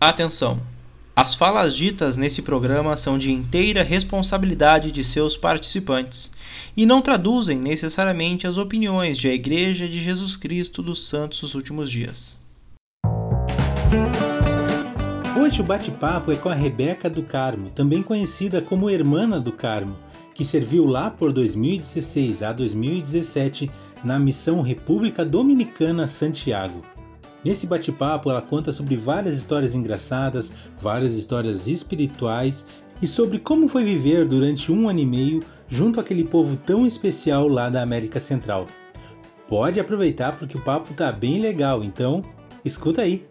Atenção! As falas ditas nesse programa são de inteira responsabilidade de seus participantes e não traduzem necessariamente as opiniões de a Igreja de Jesus Cristo dos Santos dos Últimos Dias. Hoje o bate-papo é com a Rebeca do Carmo, também conhecida como Hermana do Carmo, que serviu lá por 2016 a 2017 na missão República Dominicana Santiago. Nesse bate-papo, ela conta sobre várias histórias engraçadas, várias histórias espirituais e sobre como foi viver durante um ano e meio junto àquele povo tão especial lá da América Central. Pode aproveitar porque o papo tá bem legal, então escuta aí!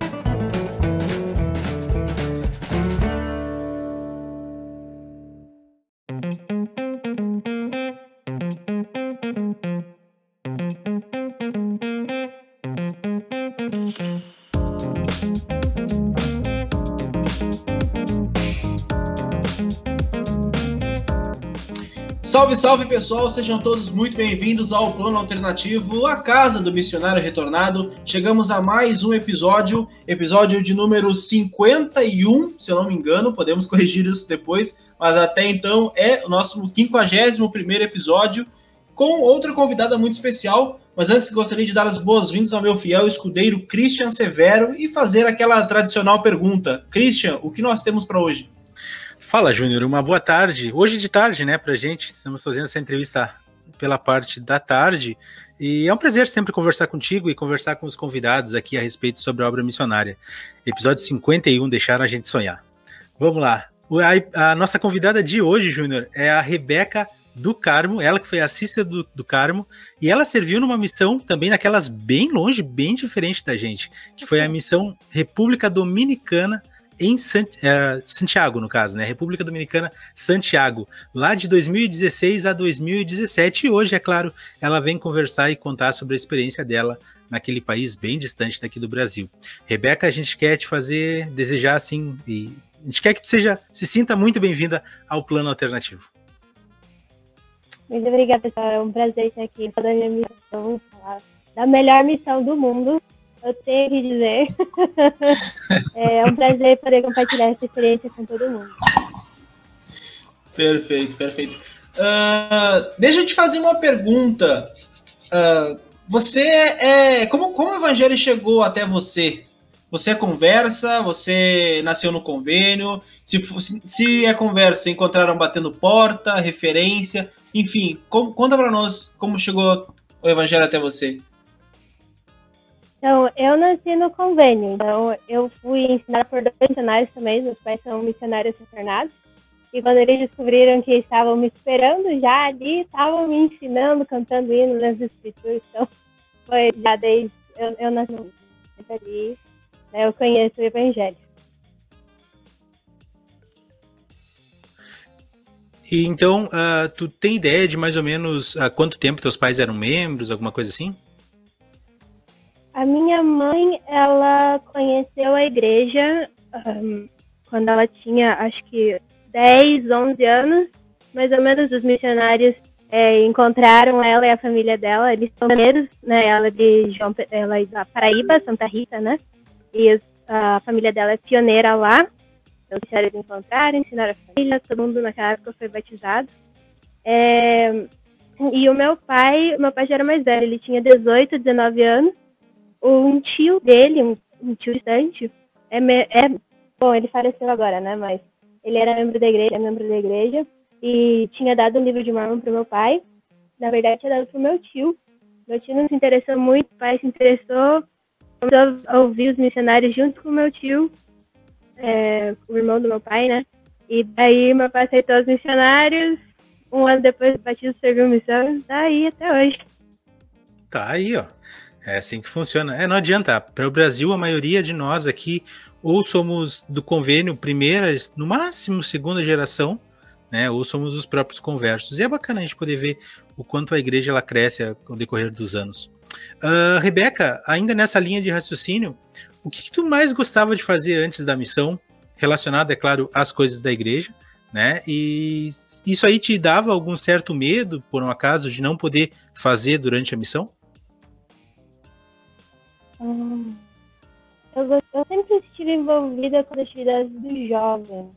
Salve, salve pessoal, sejam todos muito bem-vindos ao Plano Alternativo, a casa do missionário retornado. Chegamos a mais um episódio, episódio de número 51, se eu não me engano, podemos corrigir isso depois, mas até então é o nosso 51 primeiro episódio, com outra convidada muito especial. Mas antes gostaria de dar as boas-vindas ao meu fiel escudeiro Christian Severo e fazer aquela tradicional pergunta: Christian, o que nós temos para hoje? Fala, Júnior, uma boa tarde. Hoje de tarde, né, pra gente. Estamos fazendo essa entrevista pela parte da tarde. E é um prazer sempre conversar contigo e conversar com os convidados aqui a respeito sobre a obra missionária. Episódio 51, Deixaram a Gente Sonhar. Vamos lá. A, a nossa convidada de hoje, Júnior, é a Rebeca do Carmo, ela que foi assistida do, do Carmo, e ela serviu numa missão também naquelas bem longe, bem diferente da gente, que foi a missão República Dominicana em é, Santiago, no caso, né? República Dominicana, Santiago, lá de 2016 a 2017. E hoje, é claro, ela vem conversar e contar sobre a experiência dela naquele país bem distante daqui do Brasil. Rebeca, a gente quer te fazer desejar assim, e a gente quer que tu seja, se sinta muito bem-vinda ao plano alternativo. Muito obrigada, pessoal. É um prazer estar aqui falando da minha missão, da melhor missão do mundo, eu tenho que dizer. é um prazer poder compartilhar essa experiência com todo mundo. Perfeito, perfeito. Uh, deixa eu te fazer uma pergunta. Uh, você é. Como, como o evangelho chegou até você? Você é conversa? Você nasceu no convênio? Se, se é conversa, encontraram batendo porta, referência, enfim, conta para nós como chegou o evangelho até você. Então, eu nasci no convênio, então eu fui ensinada por dois missionários também, meus pais são missionários retornados. E quando eles descobriram que estavam me esperando já ali, estavam me ensinando, cantando hinos nas escrituras. Então, foi já desde eu, eu nasci ali, né, eu conheço o Evangelho. E então, uh, tu tem ideia de mais ou menos há quanto tempo teus pais eram membros, alguma coisa assim? A minha mãe, ela conheceu a igreja um, quando ela tinha, acho que 10, 11 anos. Mais ou menos, os missionários é, encontraram ela e a família dela. Eles são mineiros, né? Ela é de João, ela é da Paraíba, Santa Rita, né? E a família dela é pioneira lá. Então, eles encontraram, ensinaram a família. Todo mundo naquela época foi batizado. É, e o meu pai, meu pai já era mais velho. Ele tinha 18, 19 anos um tio dele, um, um tio distante, é, é, bom, ele faleceu agora, né? Mas ele era membro da igreja, membro da igreja e tinha dado o livro de Mormon pro meu pai. Na verdade, tinha dado pro meu tio. Meu tio não se interessou muito, o pai se interessou, começou a ouvir os missionários junto com meu tio, é, o irmão do meu pai, né? E daí meu pai aceitou os missionários. Um ano depois o batismo serviu missão, tá aí até hoje. Tá aí, ó. É assim que funciona. É, não adianta. Para o Brasil, a maioria de nós aqui ou somos do convênio primeira, no máximo segunda geração, né? Ou somos os próprios conversos. E é bacana a gente poder ver o quanto a igreja ela cresce ao decorrer dos anos. Uh, Rebeca, ainda nessa linha de raciocínio, o que, que, tu mais gostava de fazer antes da missão, relacionado, é claro, às coisas da igreja, né? E isso aí te dava algum certo medo, por um acaso, de não poder fazer durante a missão? Eu, eu sempre estive envolvida com as atividades dos jovens.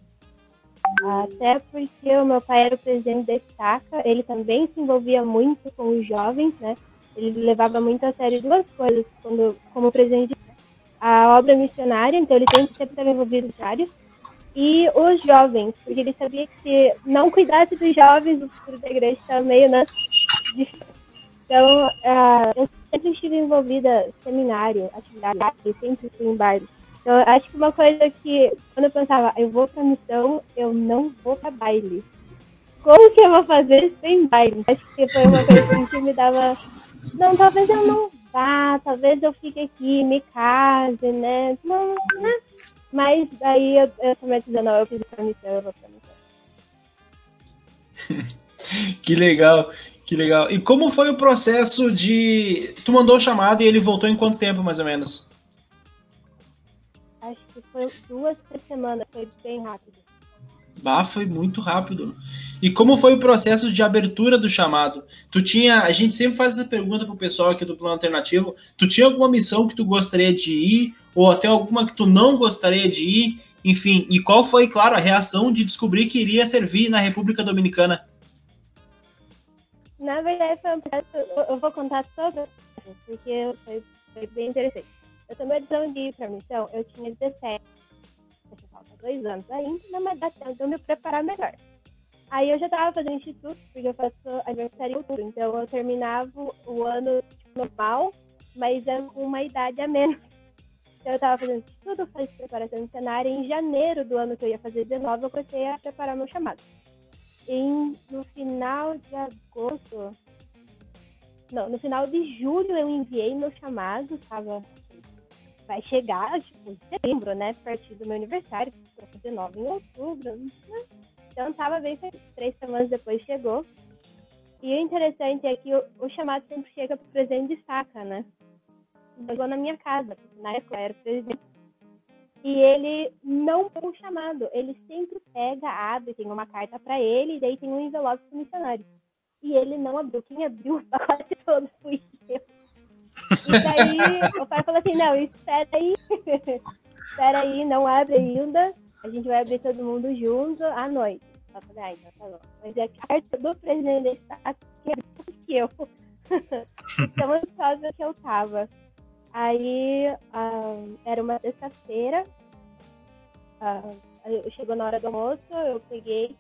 Até porque o meu pai era o presidente da Estaca, ele também se envolvia muito com os jovens, né? Ele levava muito a sério duas coisas quando, como presidente a obra missionária, então ele sempre estava envolvido em vários, e os jovens, porque ele sabia que se não cuidasse dos jovens, o futuro da igreja estava meio na. Então, uh, eu sempre estive envolvida em seminário, atividade, sempre fui em bairros. Então, acho que uma coisa que, quando eu pensava, eu vou pra missão, eu não vou pra baile. Como que eu vou fazer sem baile? Acho que foi uma coisa que me dava. Não, talvez eu não vá, talvez eu fique aqui, me case, né? Não, né? Mas aí eu, eu começo dizendo, não, eu fiz pra missão, eu vou pra missão. que legal, que legal. E como foi o processo de. Tu mandou o chamado e ele voltou em quanto tempo, mais ou menos? Acho que foi duas, três semanas, foi bem rápido. Ah, foi muito rápido. E como foi o processo de abertura do chamado? Tu tinha, a gente sempre faz essa pergunta pro pessoal aqui do plano alternativo. Tu tinha alguma missão que tu gostaria de ir ou até alguma que tu não gostaria de ir? Enfim, e qual foi, claro, a reação de descobrir que iria servir na República Dominicana? Na verdade, foi um processo, eu vou contar sobre, porque foi, foi bem interessante. Eu tomei a decisão de ir para a missão, eu tinha 17 falta dois anos ainda, mas dá tempo de eu me preparar melhor. Aí eu já estava fazendo instituto, porque eu faço aniversário em outubro, então eu terminava o ano tipo, normal, mas é com uma idade a menos. Então eu estava fazendo instituto, fazendo preparação cenária, e em janeiro do ano que eu ia fazer 19, eu comecei a preparar meu chamado. Em, no final de agosto, não, no final de julho eu enviei meu chamado, estava vai chegar, tipo, em setembro, né? A partir do meu aniversário, que 19 em outubro. Então tava bem. Três semanas depois chegou. E o interessante é que o, o chamado sempre chega pro presidente de saca, né? Chegou na minha casa, na época eu era presidente. E ele não foi um chamado, ele sempre pega, abre, tem uma carta para ele, e daí tem um envelope pro missionário. E ele não abriu. Quem abriu o pacote todo fui eu. E daí o pai falou assim, não, espera aí, espera aí, não abre ainda. A gente vai abrir todo mundo junto à noite. Eu falei, ah, então tá bom. Mas é a carta do presidente do estado que eu. Tão ansiosa que eu tava. Aí um, era uma sexta-feira. Uh, chegou na hora do almoço, eu peguei.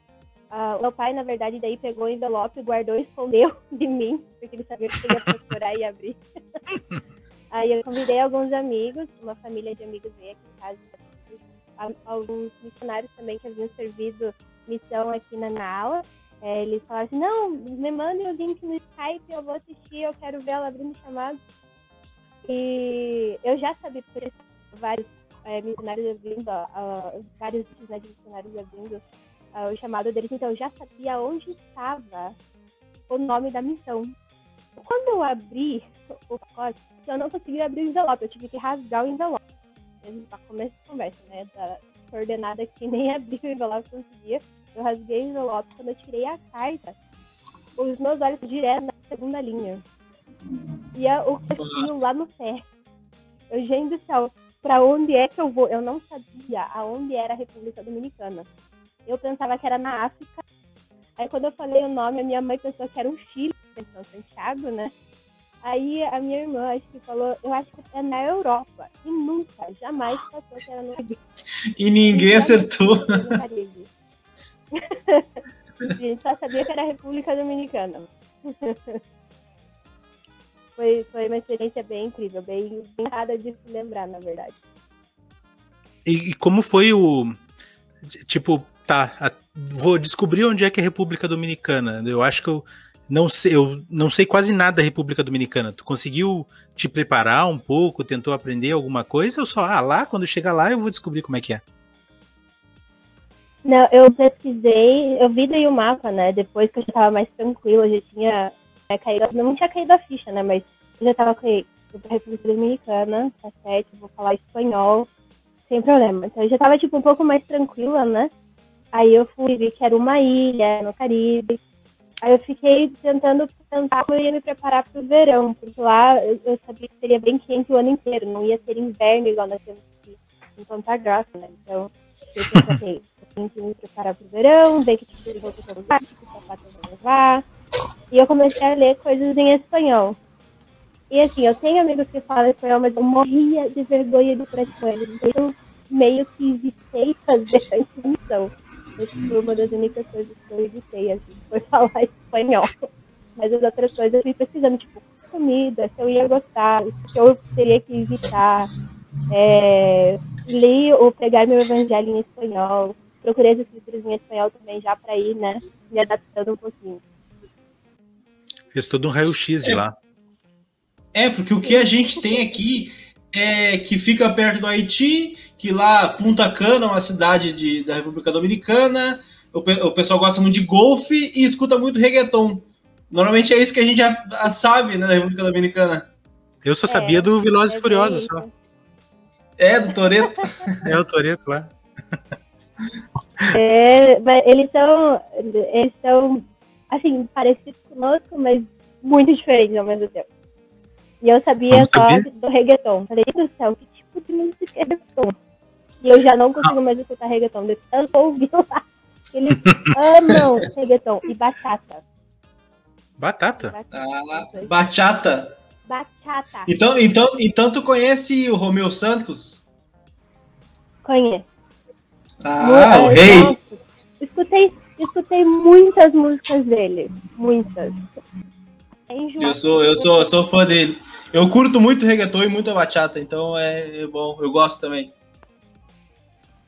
Uh, meu pai, na verdade, daí pegou o envelope, guardou e escondeu de mim, porque ele sabia que eu ia procurar e abrir. Aí eu convidei alguns amigos, uma família de amigos veio aqui em casa, alguns missionários também que haviam servido missão aqui na Nala. É, eles falaram assim, não, me mandem o link no Skype, eu vou assistir, eu quero ver ela abrindo chamado. E eu já sabia, por vários é, missionários abrindo, uh, vários né, missionários abrindo o chamado deles, então eu já sabia onde estava o nome da missão. Quando eu abri o pacote, eu não consegui abrir o envelope, eu tive que rasgar o envelope. Para começo de conversa, né? Da coordenada que nem abri o envelope conseguia. Eu rasguei o envelope. Quando eu tirei a carta, os meus olhos direto na segunda linha. E a, o caminho lá no pé. Eu, gente do céu, pra onde é que eu vou? Eu não sabia aonde era a República Dominicana. Eu pensava que era na África. Aí quando eu falei o nome, a minha mãe pensou que era um Chile pensou Santiago, né? Aí a minha irmã acho que falou, eu acho que é na Europa. E nunca, jamais passou que era no E ninguém acertou. gente só sabia que era República Dominicana. foi, foi uma experiência bem incrível, bem, bem rara de se lembrar, na verdade. E, e como foi o. Tipo, tá, a, vou descobrir onde é que é a República Dominicana. Eu acho que eu não sei, eu não sei quase nada da República Dominicana. Tu conseguiu te preparar um pouco, tentou aprender alguma coisa ou só, ah, lá, quando chegar lá eu vou descobrir como é que é? Não, eu pesquisei, eu vi daí o mapa, né? Depois que eu já tava mais tranquila, já tinha é, caído, não tinha caído a ficha, né? Mas eu já tava com a República Dominicana, tá certo, vou falar espanhol, sem problema. Então eu já tava, tipo, um pouco mais tranquila, né? Aí eu fui ver que era uma ilha no Caribe, Aí eu fiquei tentando pensar como eu ia me preparar para o verão, porque lá eu sabia que seria bem quente o ano inteiro, não ia ser inverno igual nós temos em Ponta Grossa, né? Então, eu pensei, eu tenho que me preparar pro verão, ver que tipo de roupa eu vou que sapato eu vou levar. E eu comecei a ler coisas em espanhol. E assim, eu tenho amigos que falam espanhol, mas eu morria de vergonha de falar com eles. Eu meio que evitei fazer. Essa foi uma das únicas coisas que eu evitei, assim, foi falar espanhol. Mas as outras coisas eu fui pesquisando, tipo, comida, se eu ia gostar, se eu teria que evitar. É, li ou pegar meu evangelho em espanhol. Procurei as escrituras em espanhol também já para ir, né? Me adaptando um pouquinho. Fez todo um raio-x de É. lá. É, porque o que a gente tem aqui é que fica perto do Haiti, que lá Punta Cana, uma cidade de, da República Dominicana, o, pe- o pessoal gosta muito de golfe e escuta muito reggaeton. Normalmente é isso que a gente já já sabe, né, da República Dominicana. Eu só É, sabia do Velozes e É Furiosos bem só. É, do Toreto. É o Toreto lá. É, mas eles são, eles são, assim, parecidos conosco, mas muito diferentes ao mesmo tempo. E eu sabia só do reggaeton. Falei, meu Deus do céu, que tipo de música é reggaeton? E eu já não consigo mais escutar reggaeton, de tanto ouvir lá. Eles amam reggaeton e bachata. Batata. Ah, bachata. Bachata. Então, então, então tu conhece o Romeu Santos? Conheço. Ah, o rei. Escutei, escutei muitas músicas dele. Muitas. É. Eu sou, eu sou, eu sou fã dele. Eu curto muito reggaeton e muito bachata, então é, é bom, eu gosto também.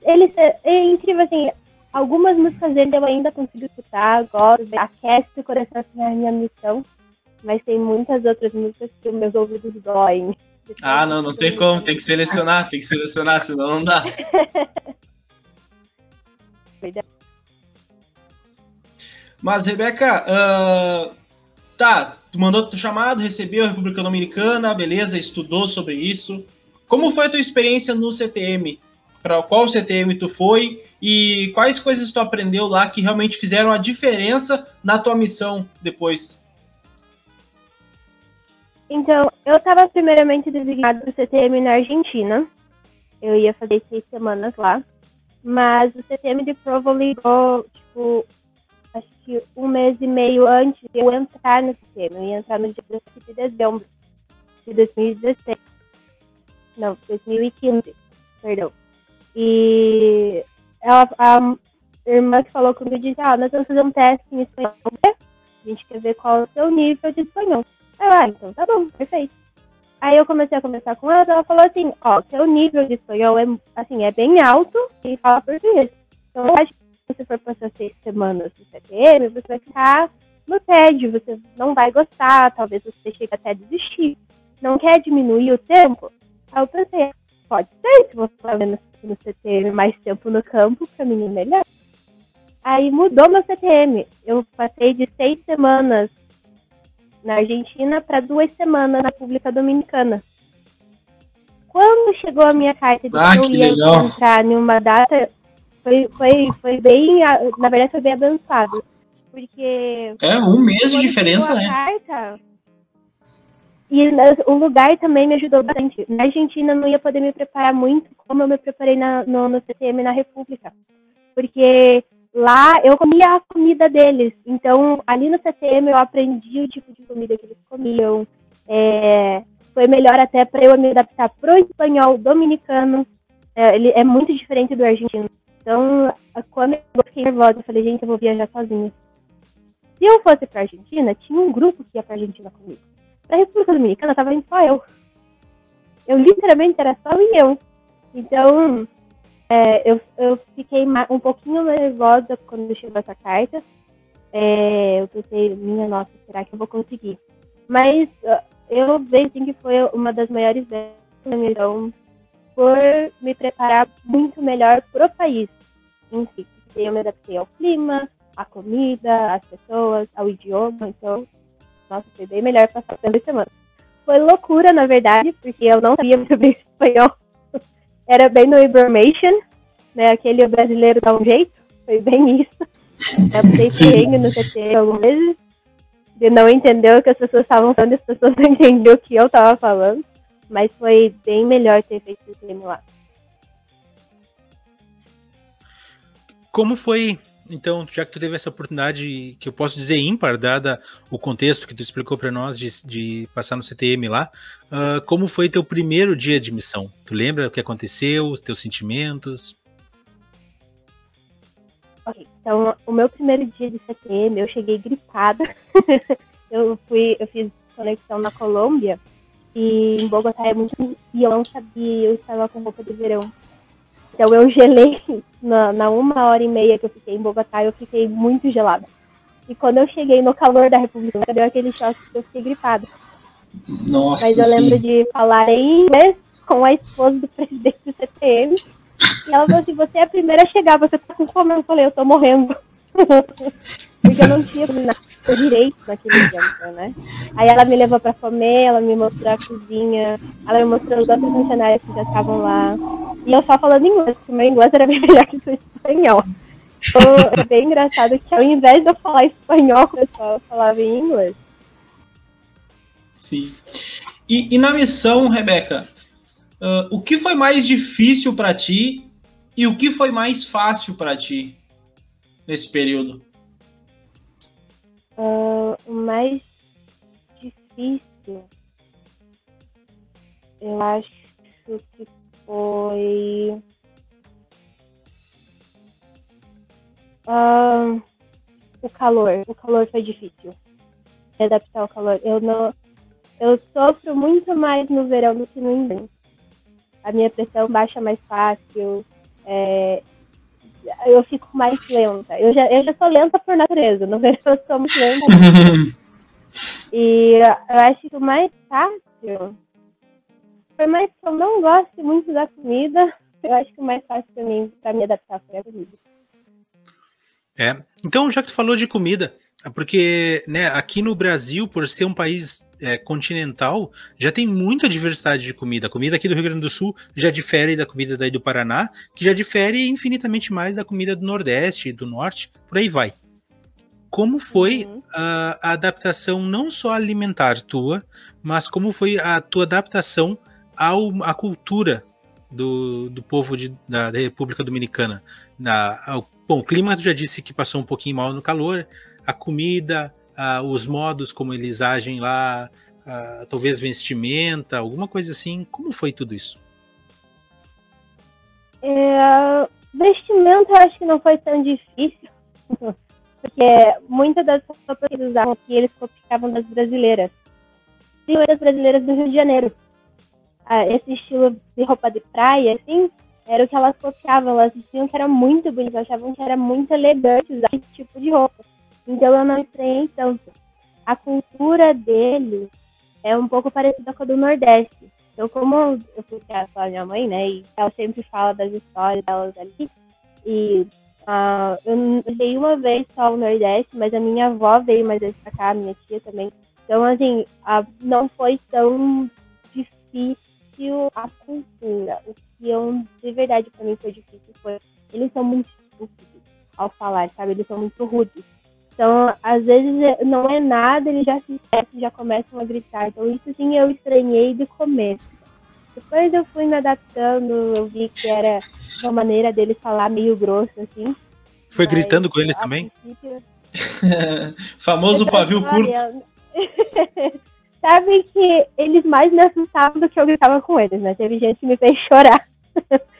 Ele é, é incrível, assim, algumas músicas dele eu ainda consigo escutar, gosto, aquece o coração, assim, é a minha missão. Mas tem muitas outras músicas que os meus ouvidos doem. Ah, não, não tem como, tem que selecionar, tem que selecionar, senão não dá. Verdade. Mas, Rebeca, ah, tá, tu mandou teu chamado, recebeu a República Dominicana, beleza, estudou sobre isso. Como foi a tua experiência no CTM? Para qual CTM tu foi e quais coisas tu aprendeu lá que realmente fizeram a diferença na tua missão depois? Então, eu estava primeiramente designada para o CTM na Argentina. Eu ia fazer seis semanas lá. Mas o CTM de Provo ligou, tipo, acho que um mês e meio antes de eu entrar no CTM. Eu ia entrar no dia 17 de dezembro de 2016. Não, 2015, perdão. E ela, a irmã que falou comigo disse, ah, nós vamos fazer um teste em espanhol. né? A gente quer ver qual é o seu nível de espanhol. Ah, então tá bom, perfeito. Aí eu comecei a conversar com ela, ela falou assim, ó, seu nível de espanhol é, assim, é bem alto e fala português. Então eu acho que você for passar seis semanas no CTM, você vai ficar no tédio, você não vai gostar, talvez você chegue até a desistir. Não quer diminuir o tempo? Aí eu pensei, pode ser, se você tá vendo no CTM mais tempo no campo, pra mim é melhor. Aí mudou meu CTM. Eu passei de seis semanas na Argentina para duas semanas na República Dominicana. Quando chegou a minha carta de Ah, que eu ia legal. entrar em uma data, foi, foi, foi bem, na verdade foi bem abençoado. Porque É, um mês de diferença, né? Carta, e o lugar também me ajudou bastante. Na Argentina eu não ia poder me preparar muito como eu me preparei na- no, no CTM na República. Porque lá eu comia a comida deles. Então, ali no CTM eu aprendi o tipo de comida que eles comiam. É, foi melhor até para eu me adaptar pro espanhol dominicano. É, ele é muito diferente do argentino. Então, quando eu fiquei nervosa, eu falei, gente, eu vou viajar sozinha. Se eu fosse pra Argentina, tinha um grupo que ia pra Argentina comigo. Pra República Dominicana, tava só eu. Eu literalmente era só eu. Então, é, eu, eu fiquei um pouquinho nervosa quando chegou essa carta. É, eu pensei, minha nossa, será que eu vou conseguir? Mas ah, eu vejo assim, que foi uma das maiores vezes minha missão por me preparar muito melhor pro país em si. Eu me adaptei ao clima, à comida, às pessoas, ao idioma, então, nossa, foi bem melhor passar duas semanas. Foi loucura, na verdade, porque eu não sabia muito bem espanhol. Era bem no information, né? Aquele brasileiro dá um jeito, foi bem isso. Eu passei perrengue no CT algumas vezes, de não entender o que as pessoas estavam falando, as pessoas não entendiam o que eu estava falando, mas foi bem melhor ter feito esse treino lá. como foi então, já que tu teve essa oportunidade, que eu posso dizer ímpar, dada o contexto que tu explicou para nós de, de, passar no CTM lá, uh, como foi teu primeiro dia de missão? Tu lembra o que aconteceu, os teus sentimentos? Ok, então o meu primeiro dia de CTM, eu cheguei gripada. eu fui, eu fiz conexão na Colômbia e em Bogotá é muito e eu não sabia, eu estava com roupa de verão. Então eu gelei na, na, uma hora e meia que eu fiquei em Bogotá, eu fiquei muito gelada. E quando eu cheguei no calor da República, deu aquele choque que eu fiquei gripada. Nossa, Mas eu sim. lembro de falar em inglês com a esposa do presidente do CTM. E ela falou assim, você é a primeira a chegar, você tá com fome? Eu falei, eu tô morrendo. Porque eu não tinha nada direito naquele tempo, né? Aí ela me levou pra comer, ela me mostrou a cozinha, ela me mostrou os outros funcionários que já estavam lá. E eu só falando inglês, porque o meu inglês era bem melhor que o espanhol. Então, é bem engraçado que ao invés de eu falar espanhol, o pessoal falava em inglês. Sim. E, e na missão, Rebeca, uh, o que foi mais difícil para ti e o que foi mais fácil para ti nesse período? Uh, o mais difícil, eu acho que foi. Uh, o calor. O calor foi difícil. adaptar ao calor. Eu não. Eu sofro muito mais no verão do que no inverno. A minha pressão baixa mais fácil. É, eu fico mais lenta. Eu já, eu já sou lenta por natureza, no verão eu sou muito lenta. e eu acho que o mais fácil, por mais que eu não goste muito da comida, eu acho que o mais fácil para mim, para me adaptar foi a comida. É, então já que tu falou de comida, é porque né, aqui no Brasil, por ser um país é, continental, já tem muita diversidade de comida. A comida aqui do Rio Grande do Sul já difere da comida daí do Paraná, que já difere infinitamente mais da comida do Nordeste e do Norte, por aí vai. Como foi uhum. a, a, adaptação não só alimentar tua, mas como foi a tua adaptação ao, à cultura do, do povo de, da, da, República Dominicana? Na, ao, bom, o clima tu já disse que passou um pouquinho mal no calor, a comida, uh, os modos como eles agem lá, uh, talvez vestimenta, alguma coisa assim. Como foi tudo isso? É, vestimenta eu acho que não foi tão difícil, porque muitas das roupas que eles usavam aqui, eles copiavam das brasileiras. das brasileiras do Rio de Janeiro. Ah, esse estilo de roupa de praia, assim, era o que elas copiavam. Elas diziam que era muito bonito, achavam que era muito elegante usar esse tipo de roupa. Então eu não estranhei tanto. A cultura dele é um pouco parecida com a do Nordeste. Então, como eu fui criada pela minha mãe, né, e ela sempre fala das histórias delas ali, e uh, eu veio uma vez só o Nordeste, mas a minha avó veio mais vezes pra cá, a minha tia também. Então, assim, uh, não foi tão difícil a cultura. O que eu, de verdade, pra mim foi difícil foi. Eles são muito estúpidos ao falar, sabe? Eles são muito rudes. Então, às vezes é, não é nada, eles já se esquecem, já começam a gritar. Então, isso sim eu estranhei de começo. Depois eu fui me adaptando, eu vi que era uma maneira deles falar meio grosso, assim. Foi Mas, gritando com eles também? Princípio... Famoso pavio curto. Sabe que eles mais me assustavam do que eu gritava com eles, né? Teve gente que me fez chorar.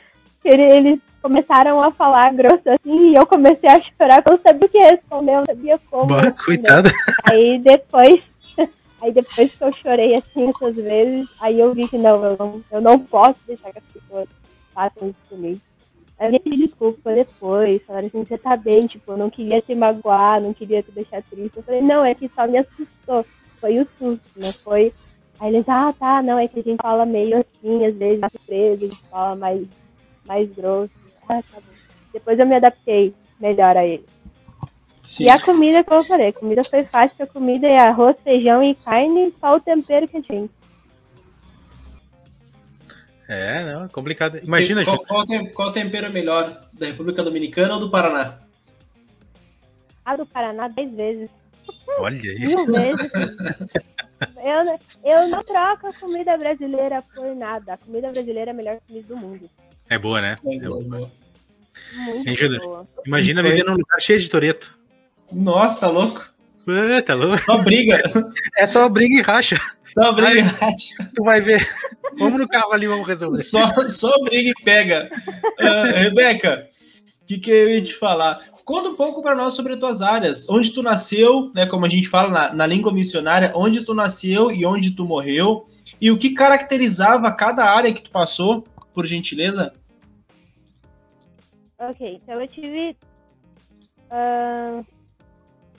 eles começaram a falar grosso assim e eu comecei a chorar, eu não sabia o que responder, eu não sabia como. Bah, coitada. Aí depois, aí depois que eu chorei assim essas vezes, aí eu vi que não, eu não, eu não posso deixar que as pessoas façam isso comigo. Aí eu pedi desculpa depois, falaram assim, você tá bem, tipo, eu não queria te magoar, não queria te deixar triste. Eu falei, não, é que só me assustou, foi o susto, não foi. Aí eles, ah, tá, não, é que a gente fala meio assim, às vezes, surpresa, a gente fala mais, mais grosso. Ah, tá Depois eu me adaptei melhor a ele. Sim. E a comida, como eu falei, a comida foi fácil, a comida é arroz, feijão e carne, só o tempero que a gente. É, não, é complicado. Imagina, qual, qual, qual o tempero melhor, da República Dominicana ou do Paraná? A do Paraná, dez vezes. Olha aí. Vezes. eu, eu não troco a comida brasileira por nada. A comida brasileira é a melhor comida do mundo. É boa, né? É, é boa. Muito Hein, Júnior? Imagina viver num lugar cheio de Toreto. Nossa, tá louco? É, tá louco? Só briga. É só briga e racha. Só briga e racha. Tu vai ver. Vamos no carro ali, vamos resolver. Só, só briga e pega. Uh, Rebeca, o que, que eu ia te falar? Conta um pouco para nós sobre as tuas áreas. Onde tu nasceu, né? Como a gente fala na, na língua missionária, onde tu nasceu e onde tu morreu. E o que caracterizava cada área que tu passou, por gentileza? Ok, então eu tive. Uh...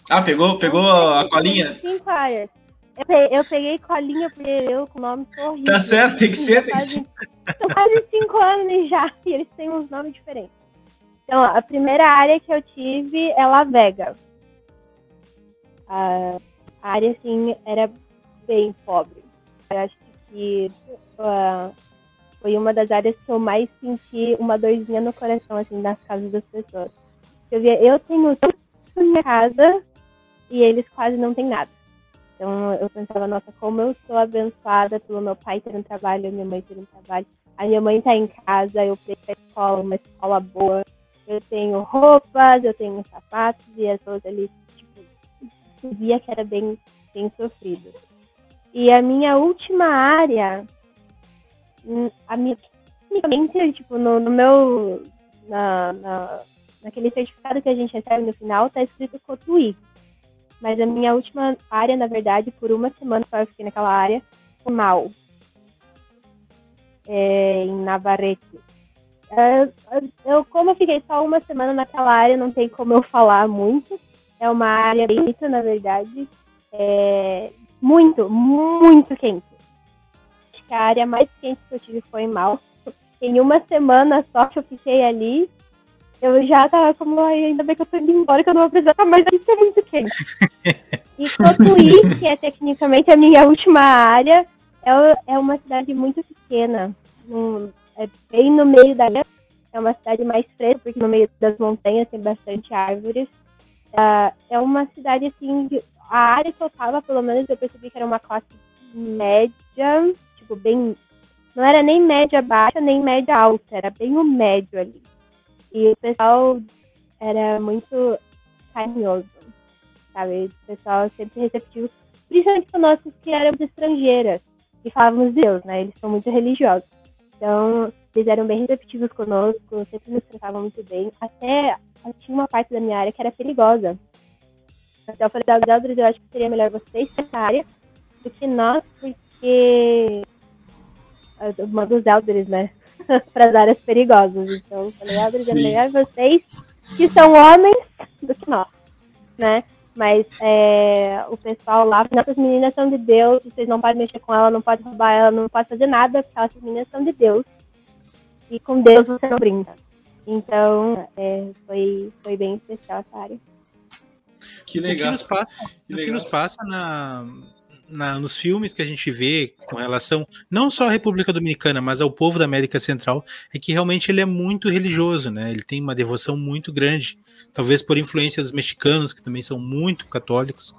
Ah, pegou, pegou a colinha? Cinco áreas. Eu peguei, eu peguei colinha porque eu com o nome sorriso. Tá certo, tem que ser, tem que ser. São quase cinco anos já e eles têm uns nomes diferentes. Então, a primeira área que eu tive é La Vega. A área, assim, era bem pobre. Eu acho que uh, foi uma das áreas que eu mais senti uma dorzinha no coração, assim, nas casas das pessoas. Eu via, eu tenho tudo na minha casa e eles quase não têm nada. Então eu pensava, nossa, como eu sou abençoada pelo meu pai ter um trabalho, minha mãe ter um trabalho. A minha mãe tá em casa, eu fui pra escola, uma escola boa. Eu tenho roupas, eu tenho sapatos e as outras ali, tipo, via que era bem, bem sofrido. E a minha última área A minha, tipo, no, no meu. Na, na, naquele certificado que a gente recebe no final, tá escrito Cotuí. Mas a minha última área, na verdade, por uma semana só eu fiquei naquela área, foi mal. É, em Navarrete. É, eu, como eu fiquei só uma semana naquela área, não tem como eu falar muito. É uma área bonita, na verdade. É, muito, muito quente que a área mais quente que eu tive foi em Mal. Em uma semana só que eu fiquei ali, eu já tava como, ainda bem que eu tô indo embora, que eu não vou precisar mais aqui, é muito quente. e Cotuí, que é tecnicamente a minha última área, é, é uma cidade muito pequena. Um, é bem no meio da ilha. É uma cidade mais fresca, porque no meio das montanhas tem bastante árvores. Uh, é uma cidade, assim, a área que eu tava, pelo menos, eu percebi que era uma classe média, tipo, bem. Não era nem média baixa, nem média alta, era bem o médio ali. E o pessoal era muito carinhoso, sabe? O pessoal sempre receptivo, principalmente com nós que éramos estrangeiras e falávamos Deus, né? Eles são muito religiosos. Então, eles eram bem receptivos conosco, sempre nos tratavam muito bem. Até tinha uma parte da minha área que era perigosa. Então eu falei, eu acho que seria melhor vocês nessa área do que nós, porque uma dos elders, né? para as áreas perigosas. Então, eu falei, elders, é melhor vocês que são homens do que nós, né? Mas é, o pessoal lá, nossas meninas são de Deus, vocês não podem mexer com ela, não pode roubar ela, não pode fazer nada, porque essas meninas são de Deus. E com Deus você não brinca. Então, é, foi, foi bem especial essa área. Que legal. O que nos passa, que, que nos passa na, na, nos filmes que a gente vê com relação não só à República Dominicana, mas ao povo da América Central, é que realmente ele é muito religioso, né? Ele tem uma devoção muito grande, talvez por influência dos mexicanos, que também são muito católicos,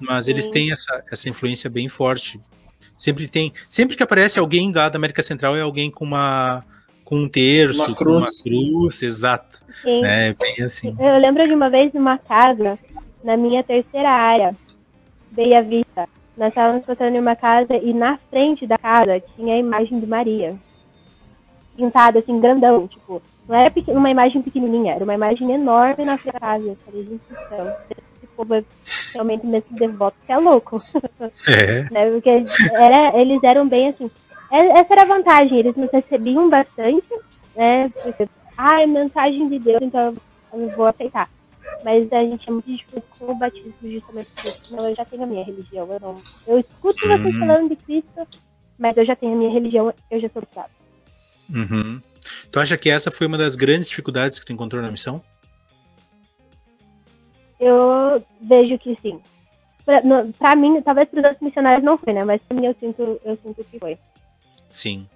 mas Sim. eles têm essa, essa influência bem forte. Sempre tem, sempre que aparece alguém lá da América Central é alguém com uma com um terço, uma cruz, com uma cruz exato. Sim. É bem assim. Eu lembro de uma vez numa casa na minha terceira área, Beia Vista nós estávamos passando em uma casa e na frente da casa tinha a imagem de Maria. Pintada assim, grandão, tipo, não era uma imagem pequenininha, era uma imagem enorme na frente da casa. Eu falei, gente, então, esse povo é realmente nesse devoto que é louco. É. né? Porque era, eles eram bem assim. É, essa era a vantagem, eles nos recebiam bastante, né? Porque, ah, é mensagem de Deus, então eu vou aceitar. Mas a gente é muito com o batismo justamente por isso. Senão eu já tenho a minha religião. Eu, não, eu escuto uhum. vocês falando de Cristo, mas eu já tenho a minha religião, eu já sou cristão. Uhum. Tu acha que essa foi uma das grandes dificuldades que tu encontrou na missão? Eu vejo que sim. Pra, no, pra mim, talvez para os outros missionários não foi, né? Mas pra mim eu sinto, eu sinto que foi. Sim.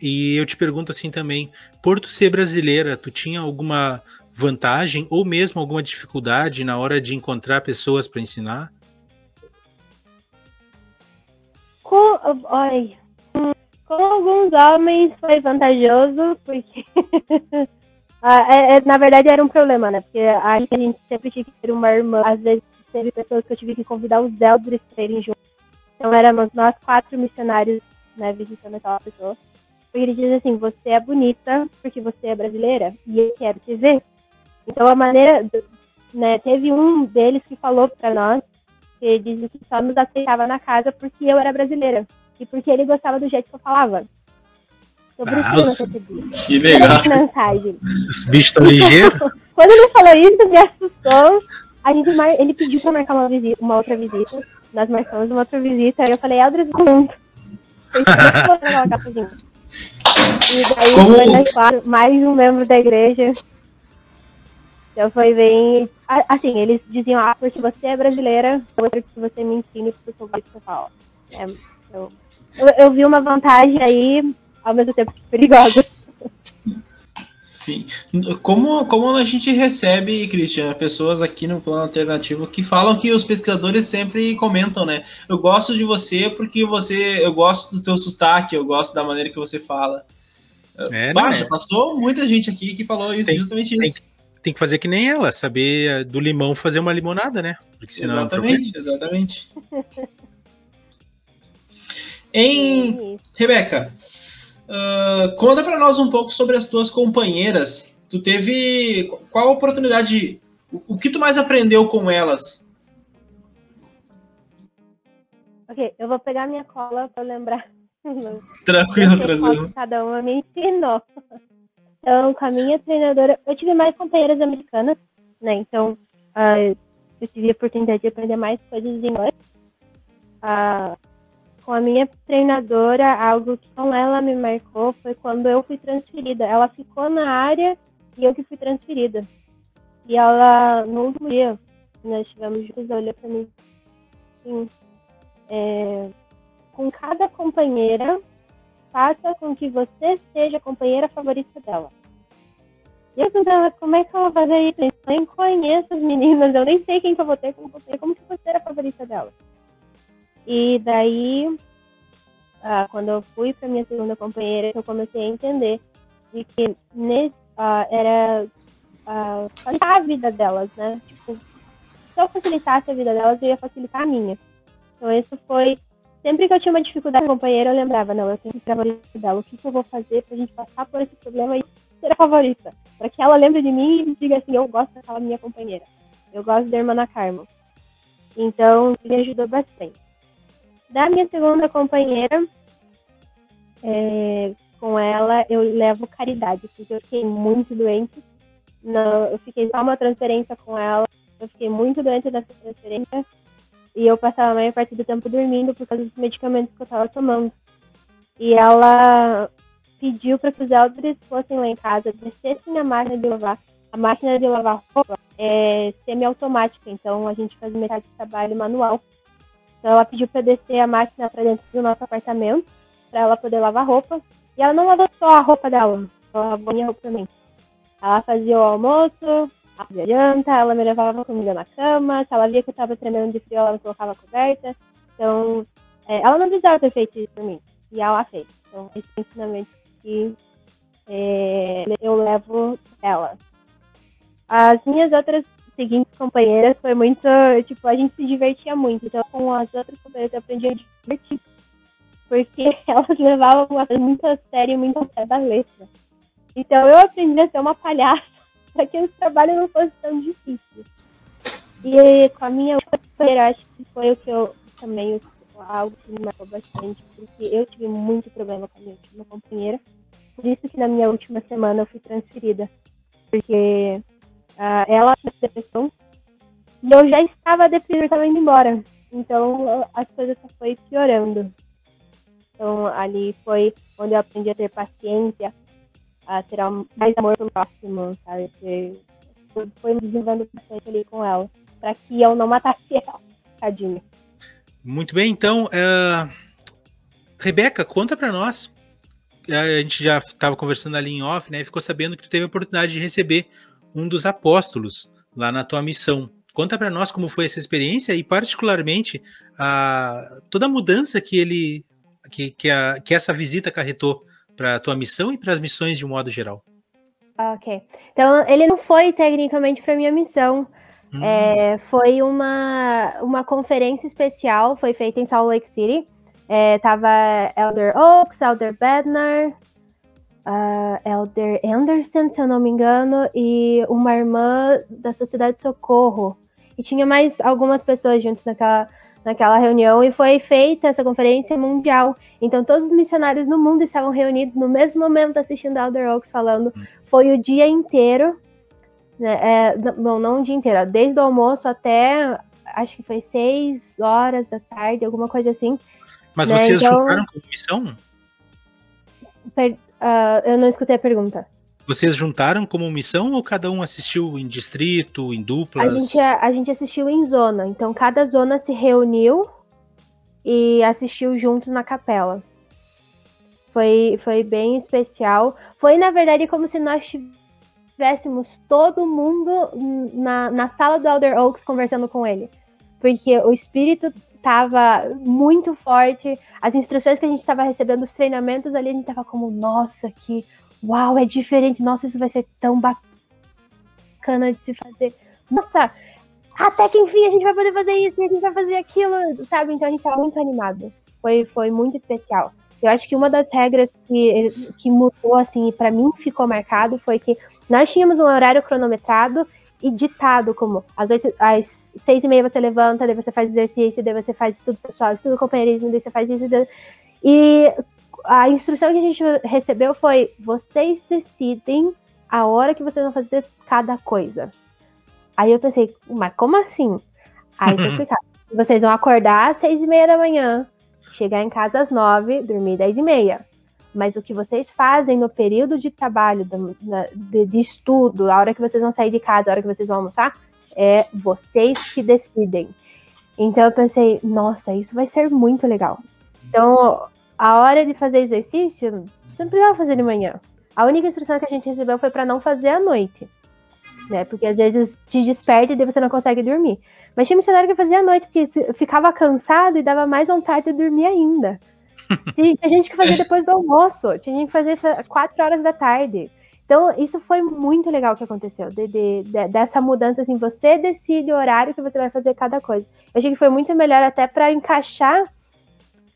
E eu te pergunto assim também, por tu ser brasileira, tu tinha alguma vantagem ou mesmo alguma dificuldade na hora de encontrar pessoas para ensinar? Com, com alguns homens foi vantajoso, porque Ah, é, é, na verdade era um problema, né? Porque a gente sempre tinha que ter uma irmã. Às vezes teve pessoas que eu tive que convidar os elders para irem juntos. Então éramos nós quatro missionários, né, visitando aquela pessoa. Porque ele diz assim, você é bonita porque você é brasileira e eu quero te ver. Então a maneira, né, teve um deles que falou para nós que dizia que só nos aceitava na casa porque eu era brasileira e porque ele gostava do jeito que eu falava. Sobre ah, isso que eu Que legal. Mensagem. Os bichos são ligeiros. Quando ele falou isso, me assustou. A gente. Ele pediu pra marcar uma, visita, uma outra visita. Nós marcamos uma outra visita. Aí eu falei, Eldris, junto. E daí, Como... mais um membro da igreja. Então foi bem. Assim, eles diziam, ah, porque você é brasileira, eu quero que você me ensine porque eu gosto de falar. É, eu, eu, eu vi uma vantagem aí, ao mesmo tempo que perigosa. Sim. Como, como a gente recebe, Cristian, pessoas aqui no plano alternativo que falam que os pesquisadores sempre comentam, né? Eu gosto de você porque você. Eu gosto do seu sotaque, eu gosto da maneira que você fala. É, Baixa, né? passou muita gente aqui que falou isso, tem, justamente isso. Tem que fazer que nem ela, saber eh, do limão fazer uma limonada, né? Porque senão exatamente, é um exatamente. em Rebeca, Uh, conta para nós um pouco sobre as tuas companheiras. Tu teve qual a oportunidade? O, o que tu mais aprendeu com elas? Ok, eu vou pegar minha cola para lembrar. Tranquilo, tranquilo. Cada uma me ensinou. Então, com a minha treinadora, eu tive mais companheiras americanas, né? Então, uh, eu tive a oportunidade de aprender mais coisas em inglês. Uh, com a minha treinadora, algo que com ela me marcou foi quando eu fui transferida. Ela ficou na área e eu que fui transferida. E ela, no último dia, nós estivemos juntos, ela olhou para mim assim, é, com cada companheira, faça com que você seja a companheira favorita dela. E eu perguntava, como é que ela vai fazer isso? Eu nem conheço as meninas, eu nem sei quem que eu vou ter como você, como que você era a favorita dela. E daí, ah, quando eu fui para minha segunda companheira, eu comecei a entender de que nesse, ah, era ah, facilitar a vida delas, né? Tipo, se eu facilitasse a vida delas, eu ia facilitar a minha. Então, isso foi. Sempre que eu tinha uma dificuldade com a companheira, eu lembrava, não, eu tenho que ser favorita dela. O que, que eu vou fazer pra gente passar por esse problema e ser a favorita? Para que ela lembre de mim e diga assim, eu gosto daquela minha companheira. Eu gosto da irmã Carmen. Então, isso me ajudou bastante. Da minha segunda companheira, é, com ela eu levo caridade, porque eu fiquei muito doente. Eu fiquei só uma transferência com ela, eu fiquei muito doente dessa transferência e eu passava a maior parte do tempo dormindo por causa dos medicamentos que eu estava tomando. E ela pediu para que os elders fossem lá em casa, descessem na máquina de lavar. A máquina de lavar roupa é semiautomática, então a gente faz metade do trabalho manual. Então ela pediu para descer a máquina para dentro do nosso apartamento, para ela poder lavar roupa. E ela não lavou só a roupa dela, ela lavou minha roupa também. Ela fazia o almoço, fazia janta, ela me levava comida na cama. Se ela via que eu estava tremendo de frio, ela me colocava coberta. Então, é, ela não precisava ter feito isso por mim. E ela fez. Então, esse ensinamento que é, eu levo ela. As minhas outras seguintes companheiras foi muito, tipo, a gente se divertia muito. Então, com as outras companheiras eu aprendi a divertir. Porque elas levavam uma coisa muito a sério, muito a sério da letra. Então, eu aprendi a ser uma palhaça para que o trabalho não fosse tão difícil. E com a minha companheira, acho que foi o que eu também, algo que me marcou bastante, porque eu tive muito problema com a minha última companheira. Por isso que na minha última semana eu fui transferida. Porque Uh, ela tinha depressão e eu já estava deprimida, estava indo embora. Então as coisas só foi piorando. Então ali foi onde eu aprendi a ter paciência, a ter mais amor pelo próximo, sabe? foi me desenvolvendo bastante ali com ela, para que eu não matasse ela, tadinha. Muito bem, então, uh, Rebeca, conta para nós. A gente já estava conversando ali em off, né? E ficou sabendo que tu teve a oportunidade de receber um dos apóstolos lá na tua missão. Conta para nós como foi essa experiência e particularmente a, toda a mudança que ele que, que, a, que essa visita acarretou para a tua missão e para as missões de um modo geral. Ok. Então, ele não foi tecnicamente para minha missão. Hum. É, foi uma, uma conferência especial, foi feita em Salt Lake City. É, tava Elder Oaks, Elder Bednar, uh, Elder Anderson, se eu não me engano, e uma irmã da Sociedade de Socorro. E tinha mais algumas pessoas juntos naquela, naquela reunião, e foi feita essa conferência mundial. Então, todos os missionários no mundo estavam reunidos no mesmo momento assistindo Elder Oaks falando. Hum. Foi o dia inteiro, né, é, não, não o dia inteiro, desde o almoço até, acho que foi seis horas da tarde, alguma coisa assim. Mas né, vocês então... juntaram como missão? Per, uh, eu não escutei a pergunta. Vocês juntaram como missão ou cada um assistiu em distrito, em duplas? A gente, a, gente assistiu em zona. Então cada zona se reuniu e assistiu juntos na capela. Foi, foi bem especial. Foi, na verdade, como se nós tivéssemos todo mundo na, na sala do Elder Oaks conversando com ele. Porque o espírito estava muito forte, as instruções que a gente estava recebendo, os treinamentos ali, a gente estava como, nossa, que uau, é diferente, nossa, isso vai ser tão bacana de se fazer. Nossa, até que enfim a gente vai poder fazer isso, a gente vai fazer aquilo, sabe? Então a gente estava muito animado. Foi, foi muito especial. Eu acho que uma das regras que, que mudou, assim, para mim ficou marcado foi que nós tínhamos um horário cronometrado e ditado como às, oito, às seis e meia você levanta, daí você faz exercício, daí você faz estudo pessoal, estudo companheirismo, daí você faz isso. E a instrução que a gente recebeu foi: vocês decidem a hora que vocês vão fazer cada coisa. Aí eu pensei, mas como assim? Aí eu explicar. Vocês vão acordar às seis e meia da manhã, chegar em casa às nove, dormir dez e meia mas o que vocês fazem no período de trabalho, de, de, estudo, a hora que vocês vão sair de casa, a hora que vocês vão almoçar, é vocês que decidem. Então eu pensei, nossa, isso vai ser muito legal. Então, a hora de fazer exercício, você não precisava fazer de manhã. A única instrução que a gente recebeu foi para não fazer à noite. Né? Porque às vezes te desperta e você não consegue dormir. Mas tinha missionário que fazia à noite, porque ficava cansado e dava mais vontade de dormir ainda. Tinha gente que fazia depois do almoço, tinha gente que fazia quatro horas da tarde. Então, isso foi muito legal que aconteceu, de, de, de, dessa mudança, assim, você decide o horário que você vai fazer cada coisa. Eu achei que foi muito melhor até para encaixar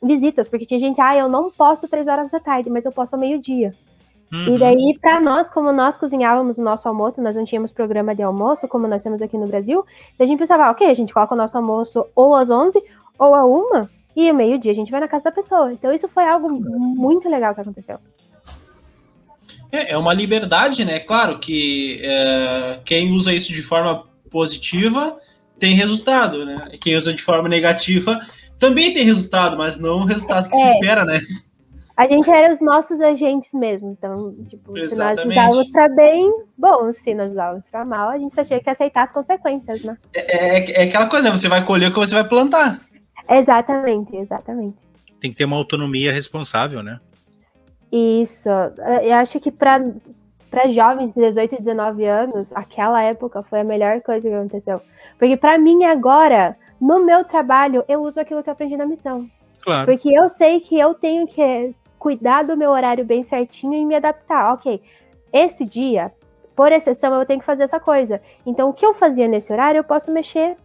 visitas, porque tinha gente, ah, eu não posso três horas da tarde, mas eu posso ao meio-dia. Uhum. E daí, para nós, como nós cozinhávamos o nosso almoço, nós não tínhamos programa de almoço, como nós temos aqui no Brasil, a gente pensava, ok, a gente coloca o nosso almoço ou às 11 ou a uma, e meio-dia a gente vai na casa da pessoa. Então isso foi algo muito legal que aconteceu. É, é uma liberdade, né? Claro que é, quem usa isso de forma positiva tem resultado, né? Quem usa de forma negativa também tem resultado, mas não o resultado que é, se espera, né? A gente era os nossos agentes mesmo, então, tipo, Exatamente. se nós usávamos para bem, bom, se nós usávamos para mal, a gente só tinha que aceitar as consequências, né? É, é, é aquela coisa, né? você vai colher o que você vai plantar. Exatamente, exatamente. Tem que ter uma autonomia responsável, né? Isso. Eu acho que para para jovens de 18 e 19 anos, aquela época foi a melhor coisa que aconteceu. Porque para mim agora, no meu trabalho, eu uso aquilo que eu aprendi na missão. Claro. Porque eu sei que eu tenho que cuidar do meu horário bem certinho e me adaptar. OK. Esse dia, por exceção, eu tenho que fazer essa coisa. Então, o que eu fazia nesse horário, eu posso mexer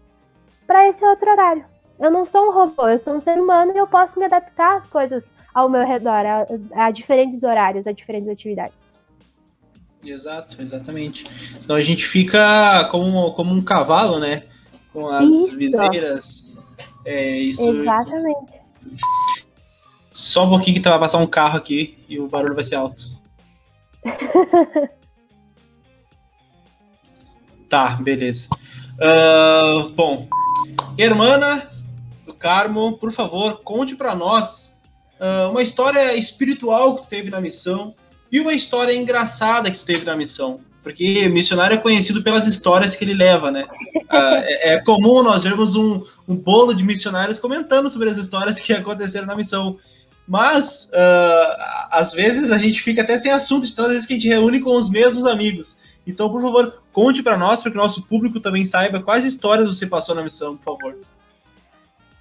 para esse outro horário. Eu não sou um robô, eu sou um ser humano e eu posso me adaptar às coisas ao meu redor, a, a diferentes horários, a diferentes atividades. Exato, exatamente. Senão a gente fica como, como um cavalo, né? Com as isso. viseiras. É isso. Exatamente. Só um pouquinho que vai passar um carro aqui e o barulho vai ser alto. tá, beleza. Uh, bom, Hermana, Carmo, por favor, conte para nós uh, uma história espiritual que tu teve na missão e uma história engraçada que tu teve na missão. Porque missionário é conhecido pelas histórias que ele leva, né? Uh, é, é, comum nós vermos um, um bolo de missionários comentando sobre as histórias que aconteceram na missão. Mas, uh, às vezes, a gente fica até sem assunto, de todas as vezes que a gente reúne com os mesmos amigos. Então, por favor, conte para nós, para que o nosso público também saiba quais histórias você passou na missão, por favor.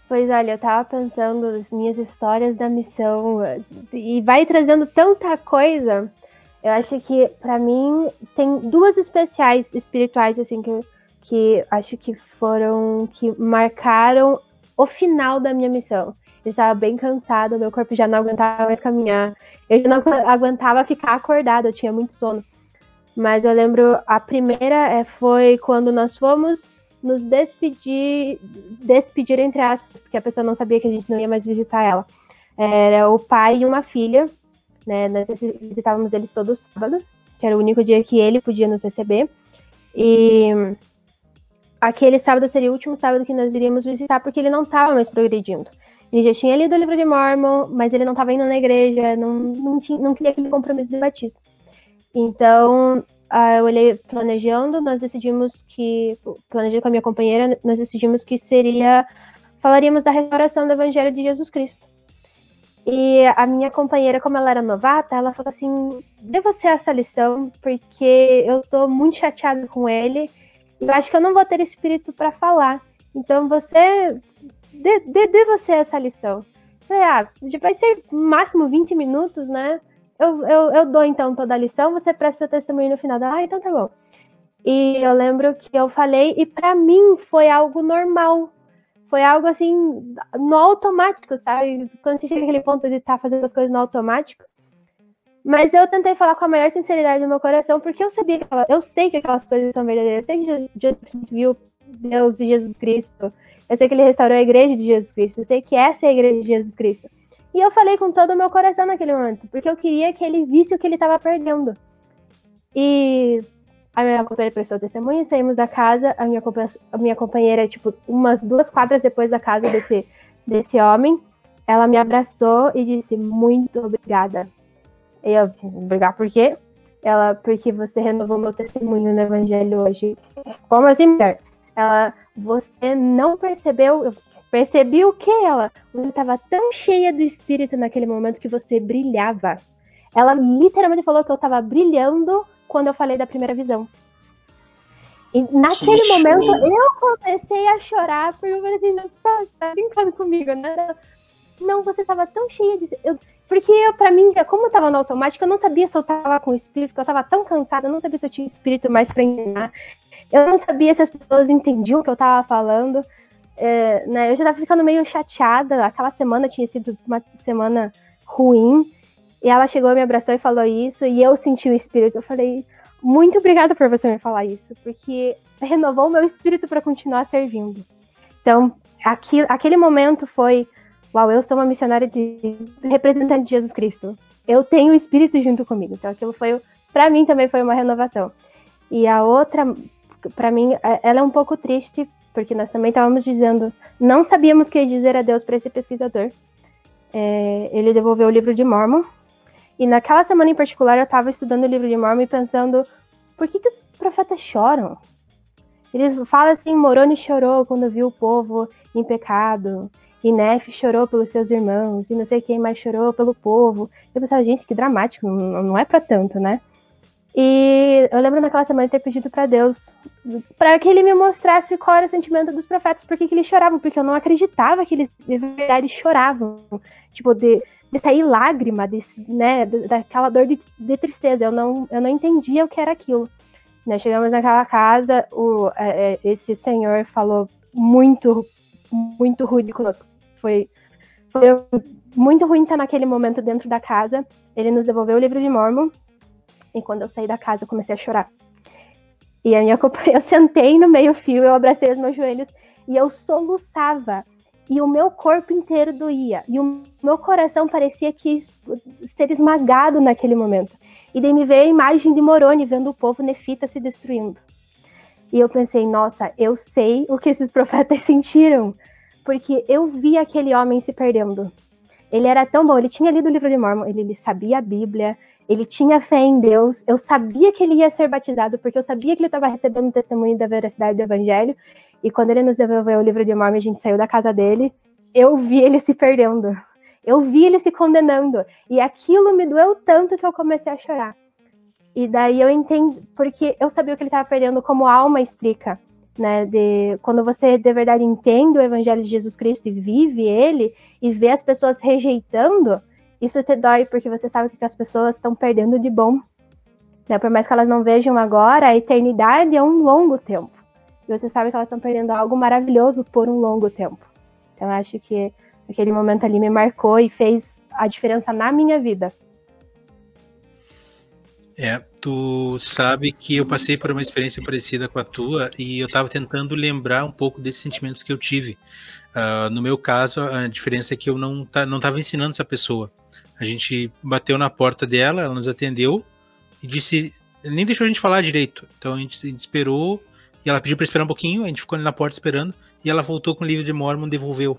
Pois olha, eu tava pensando nas minhas histórias da missão e vai trazendo tanta coisa. Eu acho que, para mim, tem duas especiais espirituais, assim, que, que acho que foram, que marcaram o final da minha missão. Eu estava bem cansada, meu corpo já não aguentava mais caminhar. Eu já não aguentava ficar acordada, eu tinha muito sono. Mas eu lembro, a primeira é, foi quando nós fomos nos despedir, despedir entre aspas, porque a pessoa não sabia que a gente não ia mais visitar ela. Era o pai e uma filha, né? Nós visitávamos eles todo sábado, que era o único dia que ele podia nos receber. E aquele sábado seria o último sábado que nós iríamos visitar, porque ele não estava mais progredindo. Ele já tinha lido o livro de Mormon, mas ele não estava indo na igreja, não, não, tinha, não queria aquele compromisso de batismo. Então, uh, eu olhei planejando, nós decidimos que, planejando com a minha companheira, nós decidimos que seria, falaríamos da restauração do Evangelho de Jesus Cristo. E a minha companheira, como ela era novata, ela falou assim: dê você essa lição, porque eu tô muito chateada com ele. Eu acho que eu não vou ter espírito para falar. Então você. Dê, dê, dê você essa lição. falei, ah, vai ser máximo 20 minutos, né? Eu, eu, eu dou então toda a lição, você presta seu testemunho no final. Ah, então tá bom. E eu lembro que eu falei, e para mim foi algo normal foi algo assim, no automático, sabe? Quando você chega naquele ponto de estar tá fazendo as coisas no automático. Mas eu tentei falar com a maior sinceridade do meu coração, porque eu sabia que ela, eu sei que aquelas coisas são verdadeiras. Eu sei que Jesus viu Deus e Jesus Cristo. Eu sei que ele restaurou a igreja de Jesus Cristo. Eu sei que essa é a igreja de Jesus Cristo. E eu falei com todo o meu coração naquele momento, porque eu queria que ele visse o que ele estava perdendo. E a minha companheira prestou testemunho, saímos da casa. A minha, a minha companheira, tipo, umas duas quadras depois da casa desse, desse homem, ela me abraçou e disse: Muito obrigada. Eu, obrigada por quê? Ela, porque você renovou meu testemunho no evangelho hoje. Como assim, mulher? Ela, você não percebeu. Eu percebi o que ela? Você estava tão cheia do espírito naquele momento que você brilhava. Ela literalmente falou que eu estava brilhando quando eu falei da primeira visão. E naquele que momento show. eu comecei a chorar, porque eu falei assim, não, você tá, você tá brincando comigo, né? Não, você tava tão cheia de. Eu, porque eu, pra mim, como eu tava no automático, eu não sabia se eu tava com espírito, porque eu tava tão cansada, eu não sabia se eu tinha espírito mais pra enganar. Eu não sabia se as pessoas entendiam o que eu tava falando. É, né, eu já tava ficando meio chateada. Aquela semana tinha sido uma semana ruim. E ela chegou, me abraçou e falou isso, e eu senti o espírito. Eu falei, muito obrigada por você me falar isso, porque renovou o meu espírito para continuar servindo. Então, aqui, aquele momento foi, uau, eu sou uma missionária de representante de Jesus Cristo. Eu tenho o espírito junto comigo. Então, aquilo foi, para mim também foi uma renovação. E a outra, para mim, é, ela é um pouco triste, porque nós também estávamos dizendo, não sabíamos o que dizer a Deus para esse pesquisador. É, ele devolveu o livro de Mormon, e naquela semana em particular eu estava estudando o livro de Mormon e pensando por que, que os profetas choram? Eles falam assim, Moroni chorou quando viu o povo em pecado, e Nef chorou pelos seus irmãos, e não sei quem mais chorou pelo povo. Eu pensava, gente, que dramático, não, não é para tanto, né? E eu lembro naquela semana ter pedido para Deus para que ele me mostrasse qual era o sentimento dos profetas, por que eles choravam, porque eu não acreditava que eles de verdade choravam. Tipo, de, de sair lágrima, de, né, daquela dor de, de, tristeza. Eu não, eu não entendia o que era aquilo. Nós chegamos naquela casa, o, é, é esse senhor falou muito, muito rude conosco. Foi, foi muito ruim estar naquele momento dentro da casa. Ele nos devolveu o livro de Mormon. E quando eu saí da casa, eu comecei a chorar. E a minha eu sentei no meio-fio, eu abracei os meus joelhos e eu soluçava e o meu corpo inteiro doía. E o meu coração parecia que ser esmagado naquele momento. E daí me veio a imagem de Moroni vendo o povo nefita se destruindo. E eu pensei, nossa, eu sei o que esses profetas sentiram, porque eu vi aquele homem se perdendo. Ele era tão bom, ele tinha lido o livro de Mormon, ele, ele sabia a Bíblia, ele tinha fé em Deus, eu sabia que ele ia ser batizado, porque eu sabia que ele estava recebendo o testemunho da veracidade do evangelho, e quando ele nos devolveu o livro de Mormon, a gente saiu da casa dele, eu vi ele se perdendo. Eu vi ele se condenando. E aquilo me doeu tanto que eu comecei a chorar. E daí eu entendi, porque eu sabia o que ele estava perdendo, como a alma explica, né? De, quando você de verdade entende o evangelho de Jesus Cristo e vive ele, e vê as pessoas rejeitando, isso te dói, porque você sabe que as pessoas estão perdendo de bom. Né? Por mais que elas não vejam agora, a eternidade é um longo tempo. Você sabe que elas estão perdendo algo maravilhoso por um longo tempo. Então, eu acho que aquele momento ali me marcou e fez a diferença na minha vida. É, tu sabe que eu passei por uma experiência parecida com a tua e eu estava tentando lembrar um pouco desses sentimentos que eu tive. Uh, no meu caso, a diferença é que eu não não estava ensinando essa pessoa. A gente bateu na porta dela, ela nos atendeu e disse, nem deixou a gente falar direito. Então a gente, a gente esperou e ela pediu para esperar um pouquinho, a gente ficou ali na porta esperando e ela voltou com o livro de Mormon, devolveu.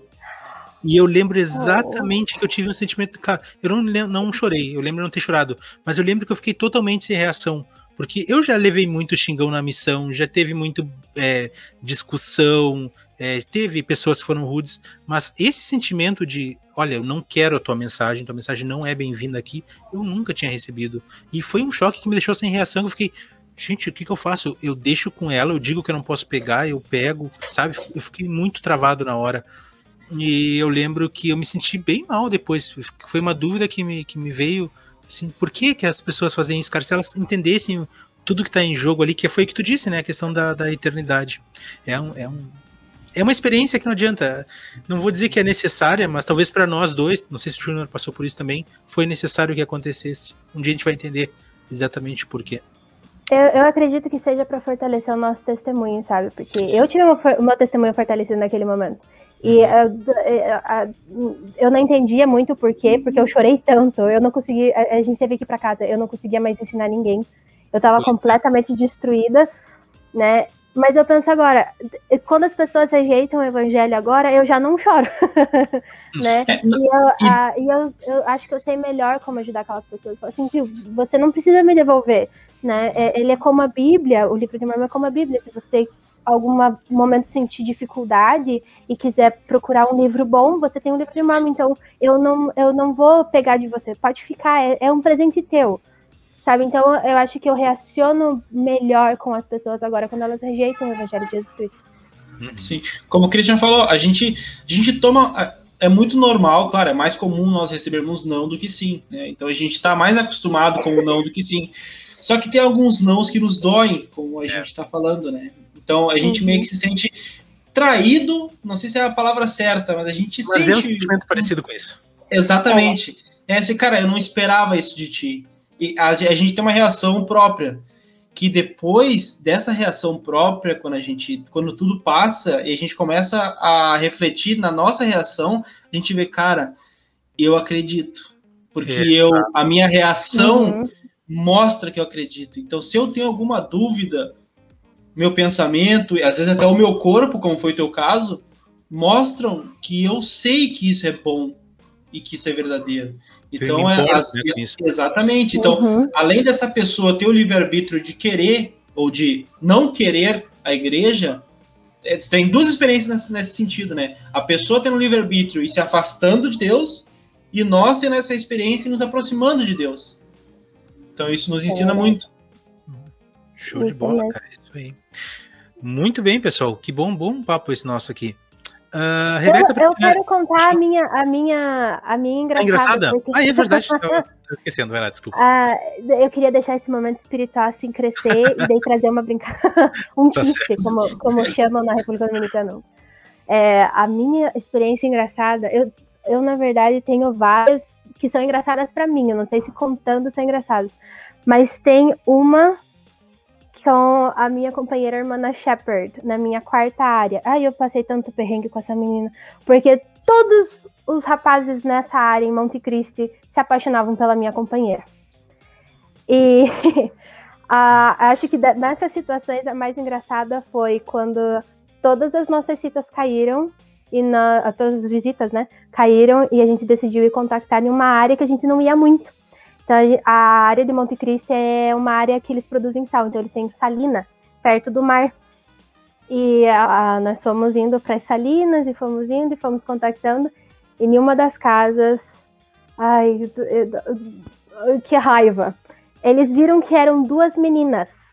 E eu lembro exatamente oh. que eu tive um sentimento. Cara, eu não, não chorei, eu lembro não ter chorado, mas eu lembro que eu fiquei totalmente sem reação. Porque eu já levei muito xingão na missão, já teve muito é, discussão, é, teve pessoas que foram rudes, mas esse sentimento de, olha, eu não quero a tua mensagem, tua mensagem não é bem-vinda aqui, eu nunca tinha recebido. E foi um choque que me deixou sem reação, eu fiquei, gente, o que, que eu faço? Eu deixo com ela, eu digo que eu não posso pegar, eu pego, sabe? Eu fiquei muito travado na hora. E eu lembro que eu me senti bem mal depois. Foi uma dúvida que me, que me veio. Assim, por que, que as pessoas fazem isso, cara? Se elas entendessem tudo que está em jogo ali, que foi o que tu disse, né? A questão da, da eternidade. É, um, é, um, é uma experiência que não adianta. Não vou dizer que é necessária, mas talvez para nós dois, não sei se o Júnior passou por isso também, foi necessário que acontecesse. Um dia a gente vai entender exatamente por quê. Eu, eu acredito que seja para fortalecer o nosso testemunho, sabe? Porque eu tive o meu testemunho fortalecido naquele momento. E uh, eu não entendia muito o porquê, porque eu chorei tanto. Eu não consegui. A, a gente teve que ir para casa, eu não conseguia mais ensinar ninguém. Eu estava completamente destruída, né? Mas eu penso agora, quando as pessoas rejeitam o evangelho agora, eu já não choro, né? É, e, eu, a, e eu, eu, acho que eu sei melhor como ajudar aquelas pessoas. Assim, você não precisa me devolver, né? É, ele é como a Bíblia, o livro de Mormon é como a Bíblia. Se você algum momento sentir dificuldade e quiser procurar um livro bom, você tem um livro de Mormon, então eu não, eu não vou pegar de você, pode ficar, é, é um presente teu, sabe? Então eu acho que eu reaciono melhor com as pessoas agora quando elas rejeitam o Evangelho de Jesus Cristo. Sim, como o Christian falou, a gente, a gente toma. É muito normal, claro, é mais comum nós recebermos não do que sim, né? Então a gente está mais acostumado com o não do que sim. Só que tem alguns nãos que nos doem, como a é. gente está falando, né? Então a gente uhum. meio que se sente traído, não sei se é a palavra certa, mas a gente mas sente. É um sentimento parecido com isso. Exatamente. É esse, cara, eu não esperava isso de ti. E a, a gente tem uma reação própria. Que depois dessa reação própria, quando a gente. Quando tudo passa e a gente começa a refletir na nossa reação, a gente vê, cara, eu acredito. Porque eu, a minha reação uhum. Mostra que eu acredito. Então, se eu tenho alguma dúvida, meu pensamento, e às vezes até o meu corpo, como foi o teu caso, mostram que eu sei que isso é bom e que isso é verdadeiro. Então, é, as, né, exatamente. Então, uhum. além dessa pessoa ter o livre-arbítrio de querer ou de não querer a igreja, é, tem duas experiências nesse, nesse sentido, né? A pessoa tendo o livre-arbítrio e se afastando de Deus, e nós tendo essa experiência e nos aproximando de Deus. Então, isso nos ensina é. muito. Show de bola, cara. Isso aí. Muito bem, pessoal. Que bom, bom papo esse nosso aqui. Uh, Rebeca, eu, eu quero contar a minha, a minha, a minha engraçada. É engraçada? Porque... Ah, é verdade. Tava esquecendo, vai lá, desculpa. Uh, eu queria deixar esse momento espiritual assim crescer e daí trazer uma brincadeira, um tá como, como chamam na República Dominicana. É, a minha experiência engraçada, eu, eu na verdade tenho várias que são engraçadas para mim. Eu não sei se contando são engraçadas, mas tem uma com a minha companheira irmã Shepard, na minha quarta área. Ai, eu passei tanto perrengue com essa menina. Porque todos os rapazes nessa área em Monte Cristi se apaixonavam pela minha companheira. E acho que nessas situações a mais engraçada foi quando todas as nossas citas caíram e na, todas as visitas, né, caíram e a gente decidiu ir contactar em uma área que a gente não ia muito. Então, a área de Monte Cristo é uma área que eles produzem sal, então eles têm salinas perto do mar. E a, a, nós fomos indo para as salinas e fomos indo e fomos contactando. E em uma das casas, ai, que raiva! Eles viram que eram duas meninas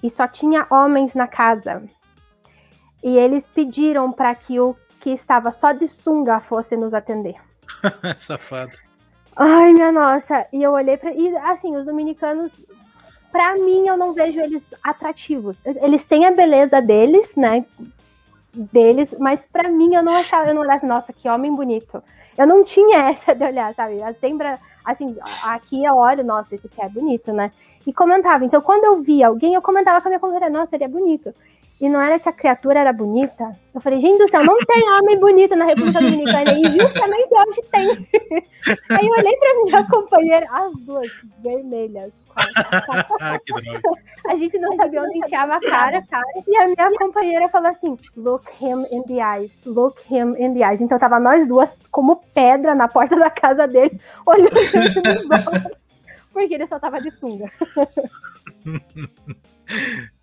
e só tinha homens na casa. E eles pediram para que o que estava só de sunga fosse nos atender. Safado. Ai, minha nossa. E eu olhei para E assim, os dominicanos pra mim, eu não vejo eles atrativos. Eles têm a beleza deles, né? Deles, mas pra mim, eu não achava, eu não olhava, nossa, que homem bonito. Eu não tinha essa de olhar, sabe? Lembra, assim, aqui eu olho, nossa, esse aqui é bonito, né? E comentava. Então, quando eu via alguém, eu comentava com a minha companheira, nossa, ele é bonito e não era que a criatura era bonita. Eu falei, gente do céu, não tem homem bonito na República Dominicana. E justamente hoje tem. Aí eu olhei pra minha companheira, as duas vermelhas. a gente não sabia onde enfiava a cara, cara. E a minha companheira falou assim: look him in the eyes, look him in the eyes. Então tava nós duas como pedra na porta da casa dele, olhando nos olhos, porque ele só tava de sunga.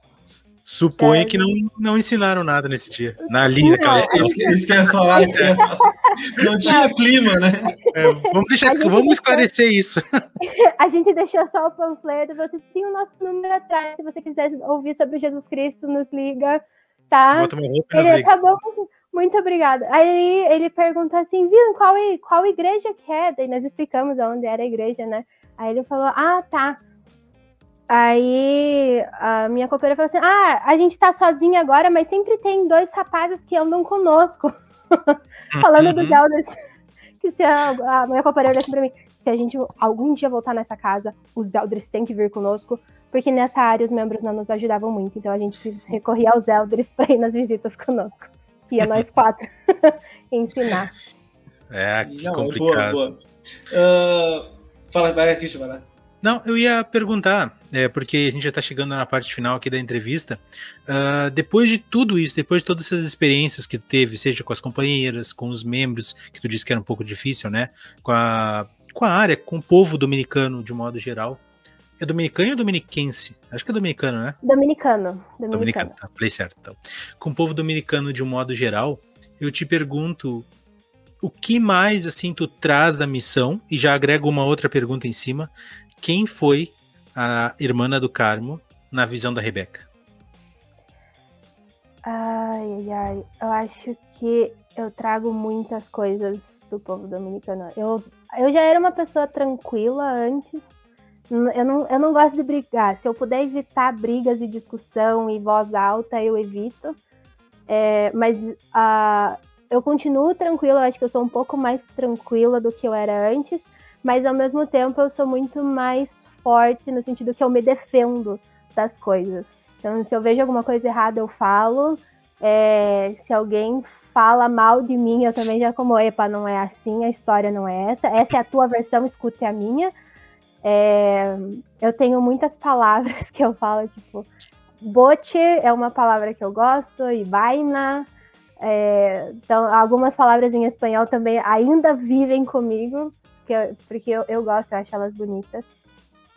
Suponho que não, não ensinaram nada nesse dia. Na linha, cara. Isso, isso que eu ia falar. Isso ia falar. Não tinha clima, né? É, vamos, deixar, vamos esclarecer isso. A gente deixou só o panfleto. Você tem o nosso número atrás. Se você quiser ouvir sobre Jesus Cristo, nos liga, tá? Bota uma roupa ele, Tá bom, muito obrigada. Aí ele perguntou assim, viu, qual, qual igreja que é? Daí nós explicamos onde era a igreja, né? Aí ele falou, ah, tá. Aí a minha companheira falou assim: Ah, a gente tá sozinha agora, mas sempre tem dois rapazes que andam conosco. Falando dos uhum. elders. Que se a, a minha companheira disse pra mim: se a gente algum dia voltar nessa casa, os elders têm que vir conosco, porque nessa área os membros não nos ajudavam muito. Então a gente recorria aos elders para ir nas visitas conosco. Ia nós quatro ensinar. É, que não, complicado. Boa, boa. Uh, fala, vai aqui, vai não, eu ia perguntar, é, porque a gente já está chegando na parte final aqui da entrevista. Uh, depois de tudo isso, depois de todas essas experiências que tu teve, seja com as companheiras, com os membros, que tu disse que era um pouco difícil, né? Com a, com a área, com o povo dominicano de modo geral. É dominicano ou dominiquense? Acho que é dominicano, né? Dominicano. Dominicano, dominicano tá, falei certo. Então. Com o povo dominicano de um modo geral, eu te pergunto o que mais assim tu traz da missão e já agrego uma outra pergunta em cima quem foi a irmã do Carmo na visão da Rebeca? Ai, ai, ai. Eu acho que eu trago muitas coisas do povo dominicano. Eu, eu já era uma pessoa tranquila antes. Eu não, eu não gosto de brigar. Se eu puder evitar brigas e discussão e voz alta, eu evito. É, mas uh, eu continuo tranquila. Eu acho que eu sou um pouco mais tranquila do que eu era antes mas ao mesmo tempo eu sou muito mais forte no sentido que eu me defendo das coisas. Então, se eu vejo alguma coisa errada, eu falo. É, se alguém fala mal de mim, eu também já como, epa, não é assim, a história não é essa. Essa é a tua versão, escute a minha. É, eu tenho muitas palavras que eu falo, tipo, bote é uma palavra que eu gosto, e vaina. É, então, algumas palavras em espanhol também ainda vivem comigo porque, porque eu, eu gosto, eu acho elas bonitas.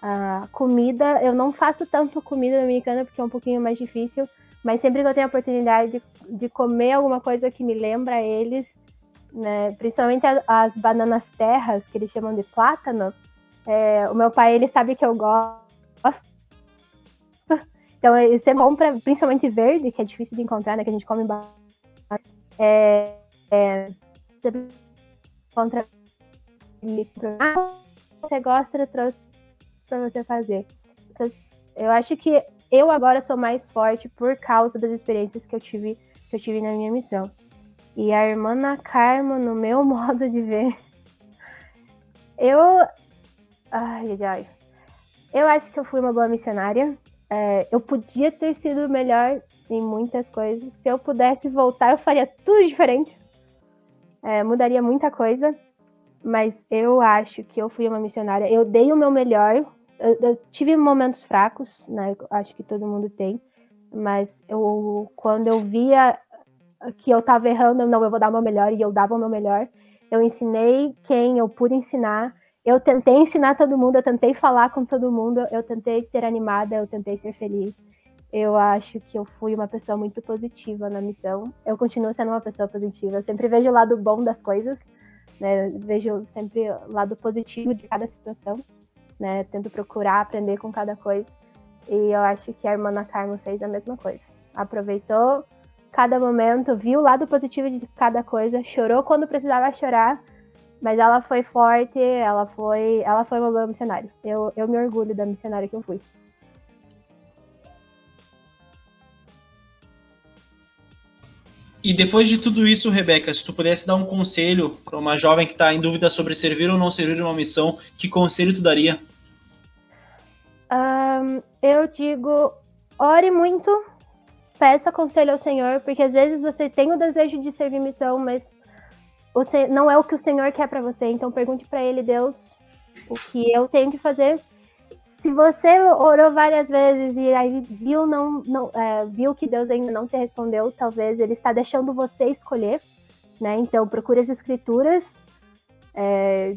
A comida, eu não faço tanto comida dominicana porque é um pouquinho mais difícil, mas sempre que eu tenho a oportunidade de, de comer alguma coisa que me lembra eles, né, principalmente as bananas terras, que eles chamam de plátano, é, o meu pai, ele sabe que eu gosto. Então, isso é bom para principalmente verde, que é difícil de encontrar, né, que a gente come bastante. É, é, você encontra ah, você gosta, trouxe para você fazer. Eu acho que eu agora sou mais forte por causa das experiências que eu tive, que eu tive na minha missão. E a irmã na Carmo, no meu modo de ver, eu. Ai, ai. Eu acho que eu fui uma boa missionária. É, eu podia ter sido melhor em muitas coisas. Se eu pudesse voltar, eu faria tudo diferente. É, mudaria muita coisa mas eu acho que eu fui uma missionária. Eu dei o meu melhor. Eu, eu tive momentos fracos, né? Acho que todo mundo tem. Mas eu, quando eu via que eu estava errando, não, eu vou dar o meu melhor e eu dava o meu melhor. Eu ensinei quem eu pude ensinar. Eu tentei ensinar todo mundo, eu tentei falar com todo mundo, eu tentei ser animada, eu tentei ser feliz. Eu acho que eu fui uma pessoa muito positiva na missão. Eu continuo sendo uma pessoa positiva. Eu sempre vejo o lado bom das coisas né? Vejo sempre o lado positivo de cada situação, né? Tento procurar aprender com cada coisa. E eu acho que a irmã Ana Carmo fez a mesma coisa. Aproveitou cada momento, viu o lado positivo de cada coisa, chorou quando precisava chorar, mas ela foi forte, ela foi, ela foi uma boa missionária. Eu, eu me orgulho da missionária que eu fui. E depois de tudo isso, Rebeca, se tu pudesse dar um conselho para uma jovem que está em dúvida sobre servir ou não servir uma missão, que conselho tu daria? Um, eu digo, ore muito, peça conselho ao Senhor, porque às vezes você tem o desejo de servir missão, mas você não é o que o Senhor quer para você. Então pergunte para Ele, Deus, o que eu tenho que fazer se você orou várias vezes e aí viu, não, não, é, viu que Deus ainda não te respondeu, talvez ele está deixando você escolher, né? Então procure as escrituras. É,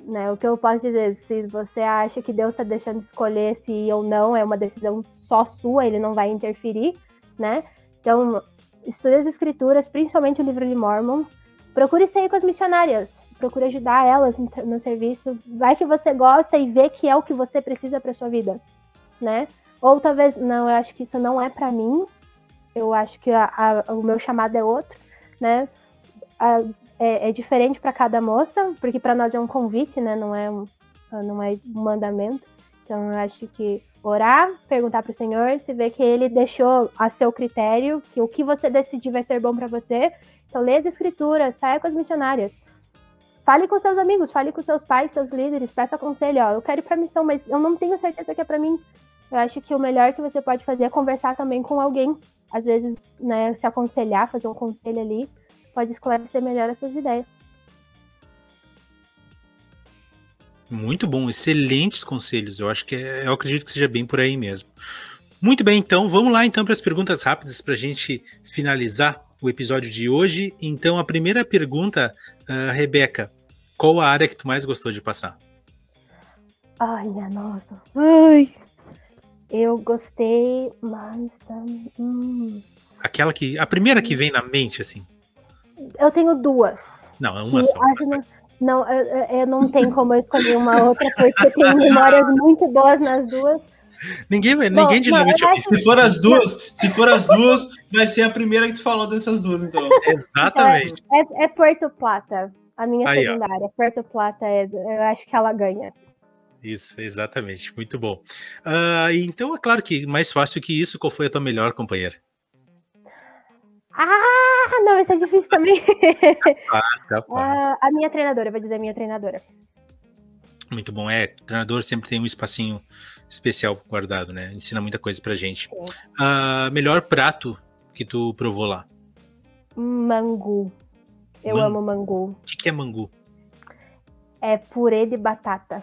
né, o que eu posso dizer, se você acha que Deus está deixando escolher se ou não, é uma decisão só sua, ele não vai interferir, né? Então, estude as escrituras, principalmente o livro de Mormon. Procure sair com as missionárias procure ajudar elas no, serviço. Vai que você gosta e vê que é o que você precisa para sua vida, né? Ou talvez, não, eu acho que isso não é para mim. Eu acho que a, a, o meu chamado é outro, né? A, é, é, diferente para cada moça, porque para nós é um convite, né? Não é um, não é um mandamento. Então eu acho que orar, perguntar para o Senhor, se vê que Ele deixou a seu critério, que o que você decidir vai ser bom para você. Então lê as escrituras, saia com as missionárias. Fale com seus amigos, fale com seus pais, seus líderes, peça conselho, ó, eu quero ir pra missão, mas eu não tenho certeza que é para mim. Eu acho que o melhor que você pode fazer é conversar também com alguém. Às vezes, né, se aconselhar, fazer um conselho ali, pode esclarecer melhor as suas ideias. Muito bom, excelentes conselhos. Eu acho que é, eu acredito que seja bem por aí mesmo. Muito bem, então vamos lá então para as perguntas rápidas para a gente finalizar o episódio de hoje. Então a primeira pergunta, uh, Rebeca, qual a área que tu mais gostou de passar? Ai, minha nossa. Ai. Eu gostei mais da. Hum. Aquela que. A primeira que vem na mente, assim. Eu tenho duas. Não, é uma só. Não, não eu, eu, não tenho como eu escolher uma outra, porque eu tenho memórias muito boas nas duas. Ninguém, Bom, ninguém de novo Se for as duas, se for as duas, vai ser a primeira que tu falou dessas duas, então. Exatamente. É, é Porto Plata. A minha Aí, secundária, ó. Porto Plata, é, eu acho que ela ganha. Isso, exatamente. Muito bom. Uh, então, é claro que mais fácil que isso, qual foi a tua melhor companheira? Ah, não, isso é difícil também. Ah, capaz. Uh, a minha treinadora, vou dizer a minha treinadora. Muito bom. É, treinador sempre tem um espacinho especial guardado, né? Ensina muita coisa pra gente. Uh, melhor prato que tu provou lá? Mangu. Eu Man... amo mangu. O que, que, é mangu? É purê de batata.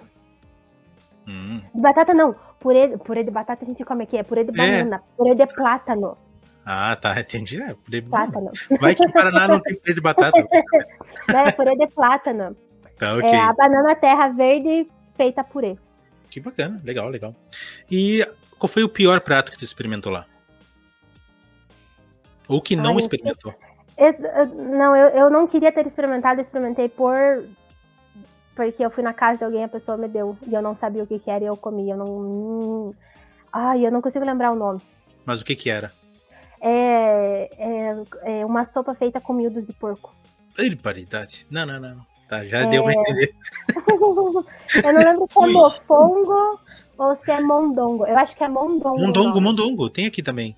Hum. De batata não. Purê, purê de batata a gente come aqui. É purê de é. banana. É. Purê de plátano. Ah, tá. Entendi. É, purê de plátano. Vai que em Paraná não tem purê de batata. é, purê de plátano. Tá, ok. É a banana terra verde feita purê. Que bacana. Legal, legal. E qual foi o pior prato que tu experimentou lá? Ou que não Ai, experimentou? não, eu, eu não queria ter experimentado, eu experimentei por. Porque eu fui na casa de alguém, a pessoa me deu. E eu não sabia o que, que era e eu comi. Eu não. Ai, eu não consigo lembrar o nome. Mas o que, que era? É, é, é uma sopa feita com miúdos de porco. Paridade. Não, não, não. Tá, já é... deu pra entender. eu não lembro se é mofongo ou se é mondongo. Eu acho que é mondongo. Mondongo, mondongo. Tem aqui também.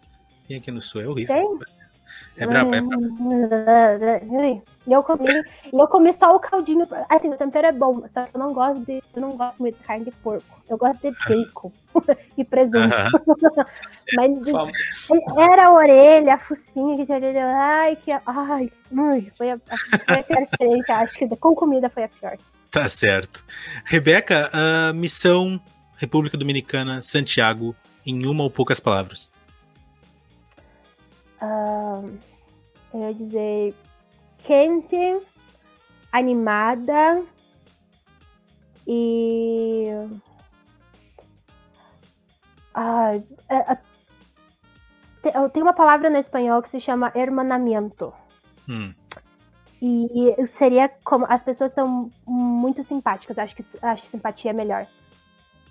Tem aqui no sul, é horrível. Tem? É brabo, é brabo. E eu comi, e eu comi só o caldinho. Assim, o tempero é bom, só que eu não gosto de. Eu não gosto muito de carne de porco. Eu gosto de bacon e presunto. Mas era a orelha, a focinha que tinha. Ai, que. Ai, foi a, foi a pior experiência. Acho que com comida foi a pior. Tá certo. Rebeca, a missão República Dominicana, Santiago, em uma ou poucas palavras. Uh, eu ia dizer quente, animada e. Uh, uh, tem uma palavra no espanhol que se chama hermanamento. Hum. E seria como. As pessoas são muito simpáticas, acho que acho simpatia é melhor.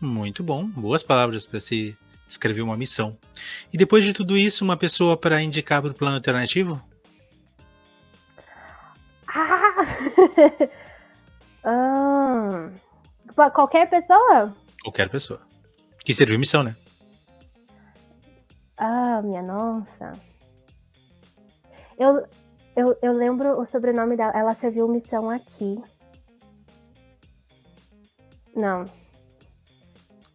Muito bom, boas palavras para se escrever uma missão. E depois de tudo isso, uma pessoa para indicar para o plano alternativo? Ah! ah! Qualquer pessoa? Qualquer pessoa. Que serviu missão, né? Ah, minha nossa. Eu, eu, eu lembro o sobrenome dela. Ela serviu missão aqui. Não.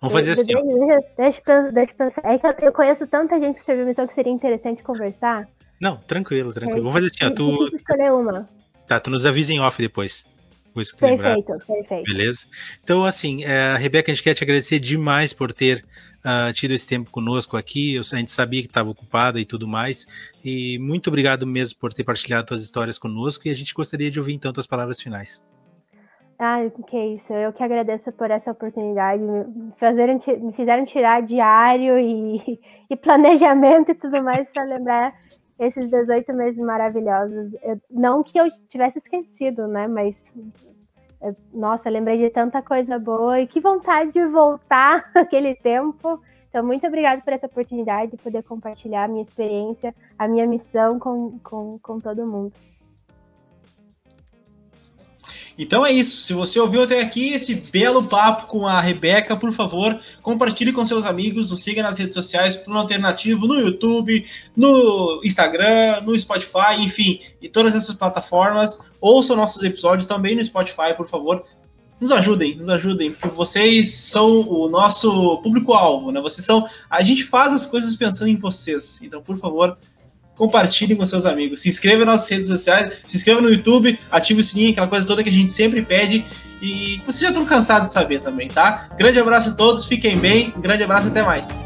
Vamos fazer assim. Deixa, deixa, deixa pensar. É que eu conheço tanta gente que serviu missão que seria interessante conversar. Não, tranquilo, tranquilo. É, Vamos fazer assim, ó. Tu... escolher uma. Tá, tu nos avisa em off depois. Perfeito, lembrar. perfeito. Beleza? Então, assim, é, Rebeca, a gente quer te agradecer demais por ter uh, tido esse tempo conosco aqui. A gente sabia que estava ocupada e tudo mais. E muito obrigado mesmo por ter partilhado suas histórias conosco. E a gente gostaria de ouvir, então, as palavras finais. Ah, que isso. Eu que agradeço por essa oportunidade. Me, fizeram tirar diário e, e planejamento e tudo mais para lembrar esses 18 meses maravilhosos. Eu, não que eu tivesse esquecido, né? Mas nossa, lembrei de tanta coisa boa e que vontade de voltar aquele tempo. Então, muito obrigada por essa oportunidade de poder compartilhar a minha experiência, a minha missão com, com, com todo mundo. Então é isso. Se você ouviu até aqui esse belo papo com a Rebeca, por favor, compartilhe com seus amigos, nos siga nas redes sociais, Plano Alternativo, no YouTube, no Instagram, no Spotify, enfim, e todas essas plataformas. Ouçam nossos episódios também no Spotify, por favor. Nos ajudem, nos ajudem, porque vocês são o nosso público-alvo, né? Vocês são. A gente faz as coisas pensando em vocês. Então, por favor, compartilhem com seus amigos. Se inscreva nas nossas redes sociais, se inscreva no YouTube, ative o sininho, aquela coisa toda que a gente sempre pede. E vocês já estão cansados de saber também, tá? Grande abraço a todos, fiquem bem, grande abraço até mais.